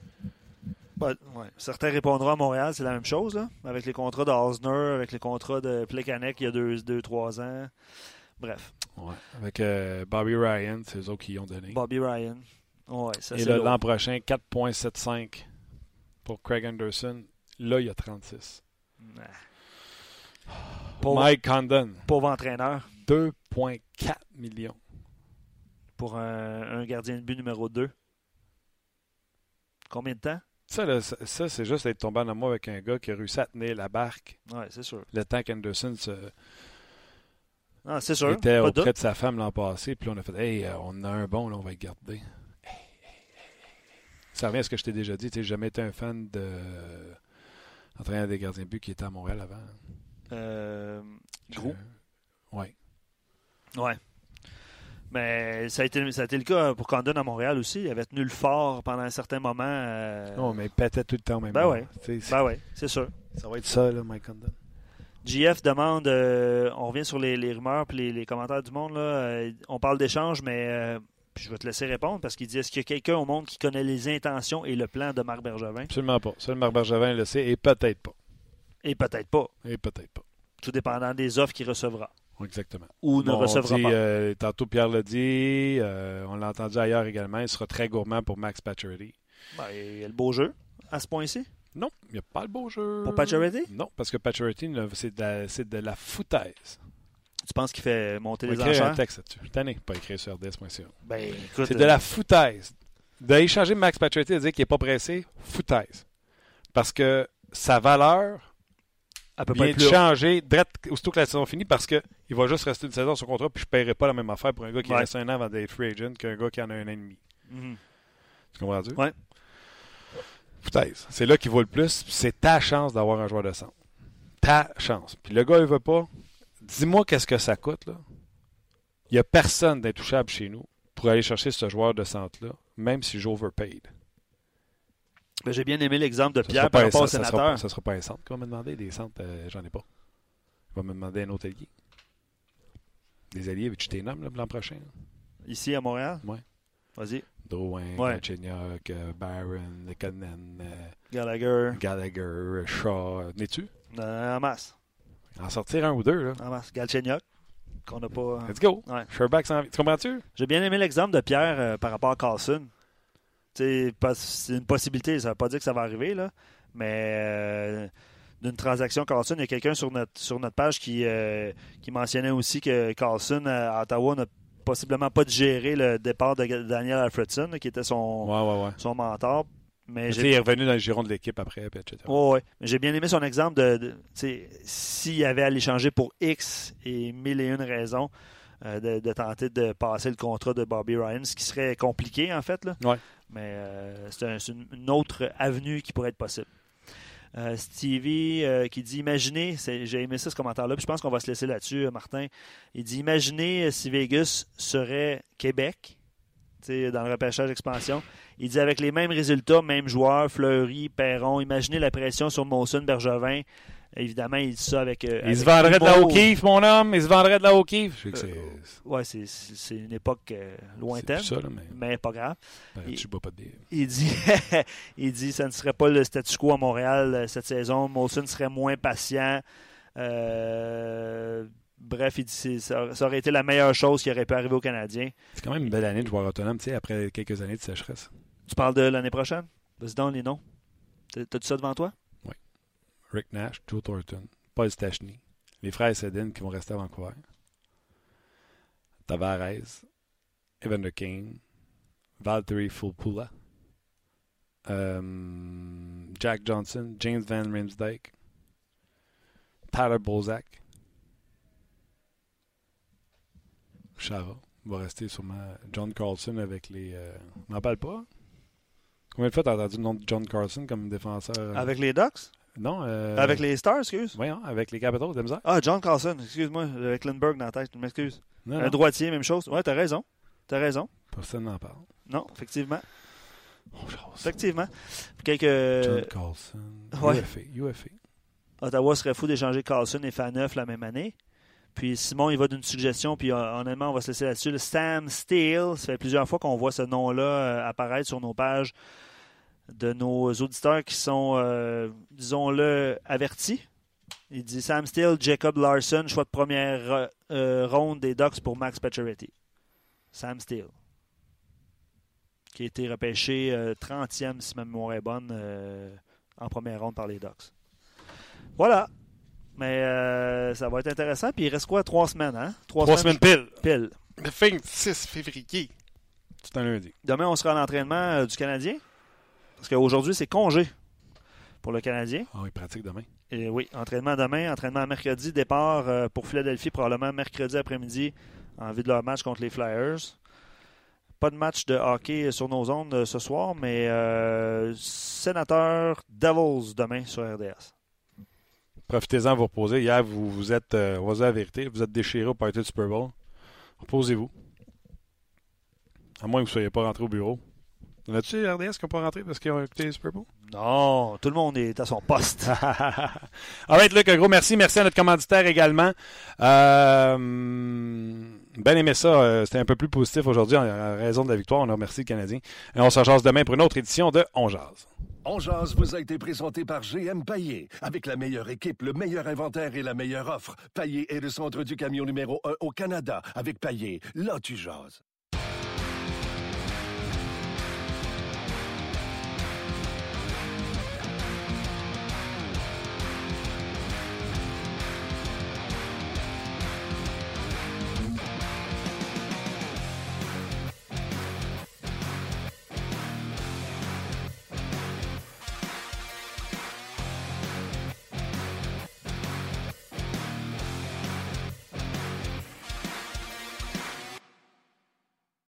Ouais. Certains répondront à Montréal, c'est la même chose, là, avec les contrats de Osner, avec les contrats de Plekanec il y a 2-3 deux, trois ans. Bref, Ouais. Avec euh, Bobby Ryan, c'est eux autres qui y ont donné. Bobby Ryan. Ouais, ça Et l'an prochain, 4,75 pour Craig Anderson. Là, il y a 36. Nah. Pauvre, Mike Condon, pauvre entraîneur 2,4 millions. Pour un, un gardien de but numéro 2. Combien de temps? Ça, là, ça, c'est juste être tombé en amour avec un gars qui a réussi à tenir la barque Ouais, c'est sûr. le temps qu'Anderson se, Ah, c'est sûr. était pas auprès doute. de sa femme l'an passé. Puis là, on a fait Hey, euh, on a un bon, là, on va le garder. Ça revient à ce que je t'ai déjà dit. Tu n'as jamais été un fan de entraîneur des gardiens de but qui était à Montréal avant. Euh, gros. Oui. Ouais. Mais ça a, été, ça a été le cas pour Condon à Montréal aussi. Il avait tenu le fort pendant un certain moment. euh, Non, mais il pétait tout le temps même Ben sais, Ben oui, c'est sûr. Ça va être ça, là, Mike Condon. JF demande, euh, on revient sur les, les rumeurs et les, les commentaires du monde. Là, euh, on parle d'échange, mais euh, je vais te laisser répondre parce qu'il dit est-ce qu'il y a quelqu'un au monde qui connaît les intentions et le plan de Marc Bergevin? Absolument pas. Seul Marc Bergevin le sait, et peut-être pas. Et peut-être pas, Et peut-être pas. tout dépendant des offres qu'il recevra Exactement. ou ne Bon, on recevra dit, pas. euh, tantôt, Pierre l'a dit. euh, on l'a entendu ailleurs également. Il sera très gourmand pour Max Pacioretty. Ben, il y a le beau jeu à ce point-ci? Non, il n'y a pas le beau jeu. Pour Pacioretty? Non, parce que Pacioretty, c'est de, de la foutaise. Tu penses qu'il fait monter On les écrire un enchères? texte là-dessus. Tanné, pas écrire sur RDS.ca. Ben, écoute, C'est de la foutaise. D'échanger Max Pacioretty et dire qu'il n'est pas pressé, foutaise. Parce que sa valeur à peu près haut. changer direct aussitôt que la saison finit parce qu'il va juste rester une saison sur contrat puis je ne paierai pas la même affaire pour un gars qui Ouais. reste un an avant d'être free agent qu'un gars qui en a un an et demi. Mhm. Tu comprends-tu? Ouais. Foutaise. C'est là qu'il vaut le plus. C'est ta chance d'avoir un joueur de centre. Ta chance. Puis le gars, il veut pas. Dis-moi qu'est-ce que ça coûte, là. Il n'y a personne d'intouchable chez nous pour aller chercher ce joueur de centre-là, même si j'overpaid. Ben, J'ai bien aimé l'exemple de Pierre par rapport au sénateur. pas- ça sera pas un centre qui va me demander. Des centres, euh, j'en ai pas. Il va me demander un hôtelier. Des alliés, veux-tu tes l'an prochain? là? Ici à Montréal? Ouais. Vas-y. Drouin, Ouais. Euh, Barron, Lekanen, euh, Gallagher. Gallagher, Shaw. N'es-tu? Euh, en masse. En sortir un ou deux, là. En masse. Galchenyuk. Qu'on n'a pas. Let's go. Ouais. Sherback s'en. Tu comprends-tu? J'ai bien aimé l'exemple de Pierre euh, par rapport à Carlson. C'est une possibilité, ça ne veut pas dire que ça va arriver, là. mais euh, d'une transaction Carlson, il y a quelqu'un sur notre, sur notre page qui, euh, qui mentionnait aussi que Carlson euh, à Ottawa n'a possiblement pas digéré le départ de Daniel Alfredson, qui était son, Ouais, ouais, ouais. son mentor. Mais il est revenu dans le giron de l'équipe après, etc. Ouais. Mais J'ai bien aimé son exemple de, s'il avait à l'échanger pour X et mille et une raisons euh, de, de tenter de passer le contrat de Bobby Ryan, ce qui serait compliqué en fait. Là. Ouais. Mais euh, c'est un- c'est une, autre avenue qui pourrait être possible. Euh, Stevie euh, qui dit Imaginez, j'ai aimé ça ce commentaire-là, puis je pense qu'on va se laisser là-dessus, Martin. Il dit Imaginez si Vegas serait Québec, dans le repêchage expansion. Il dit avec les mêmes résultats, mêmes joueurs, Fleury, Perron, imaginez la pression sur Molson, Bergevin. Évidemment, il dit ça avec. euh, Il se vendrait de la. O'Keefe, mon homme. Il se vendrait de la O'Keefe. Je sais que Euh, c'est. Ouais, c'est- c'est une époque euh, C'est lointaine, plus ça, là, mais. mais pas grave. ben, il- Tu bois pas de bière. Il dit, <laughs> il dit ça ne serait pas le statu quo à Montréal euh, cette saison. Molson serait moins patient. Euh, bref, il dit c'est- ça, ça aurait été la meilleure chose qui aurait pu arriver aux Canadiens. C'est quand même une belle année de joueur autonome, tu sais, après quelques années de sécheresse. Tu parles de l'année prochaine? Vas-y donc les noms. T'as- T'as-tu ça devant toi? Rick Nash, Joe Thornton, Paul Stachny, les frères Sedin qui vont rester à Vancouver, Tavares, Evander Kane, Valtteri Fulpula, euh, Jack Johnson, James Van Riemsdyk, Tyler Bozak, Chara va rester sûrement John Carlson avec les... Euh, on n'en parle pas? Combien de fois t'as entendu le nom de John Carlson comme défenseur? euh, Avec les Ducks? Non. euh, Avec les Stars, excuse? Voyons, avec les Capitals, de misère. Ah, John Carlson, excuse-moi, avec Lindbergh dans la tête, je m'excuse. Un non, droitier, même chose. Ouais, t'as raison. T'as raison. personne n'en parle. Non, effectivement. Jase. Effectivement. Quelques... John Carlson. ouais. UFA. UFA. Ottawa serait fou d'échanger Carlson et Faneuf la même année. Puis Simon, il va d'une suggestion, puis euh, honnêtement, on va se laisser là-dessus. Sam Steele, ça fait plusieurs fois qu'on voit ce nom-là euh, apparaître sur nos pages de nos auditeurs qui sont, euh, disons-le, avertis. Il dit Sam Steele, Jacob Larson, choix de première euh, euh, ronde des Ducks pour Max Pacioretty. Sam Steele. Qui a été repêché euh, 30e, si ma mémoire est bonne, euh, en première ronde par les Ducks. Voilà. Mais euh, ça va être intéressant. Puis il reste quoi? Trois semaines, hein? Trois semaines pile. pile. Le 26 février. C'est un lundi. Demain, on sera à l'entraînement euh, du Canadien. Parce qu'aujourd'hui, c'est congé pour le Canadien. Ah oui, pratique demain. Et oui, entraînement demain, entraînement mercredi, départ euh, pour Philadelphie, probablement mercredi après-midi, en vue de leur match contre les Flyers. Pas de match de hockey sur nos ondes euh, ce soir, mais euh, sénateur Devils demain sur RDS. Profitez-en, vous reposer. Hier, vous, vous êtes, euh, on va se dire la vérité, vous êtes déchiré au party du Super Bowl. Reposez-vous. À moins que vous ne soyez pas rentré au bureau. En as-tu RDS qui n'ont pas rentré parce qu'ils ont écouté le Super Bowl? Non, tout le monde est à son poste. <laughs> All right, Luc, un gros merci. Merci à notre commanditaire également. Euh, ben aimé ça. euh, C'était un peu plus positif aujourd'hui en, en raison de la victoire. On a remercié le Canadien. Et on se jase demain pour une autre édition de On Jase. On Jase vous a été présenté par GM Paillé. Avec la meilleure équipe, le meilleur inventaire et la meilleure offre. Paillé est le centre du camion numéro 1 au Canada. Avec Paillé, là tu jases.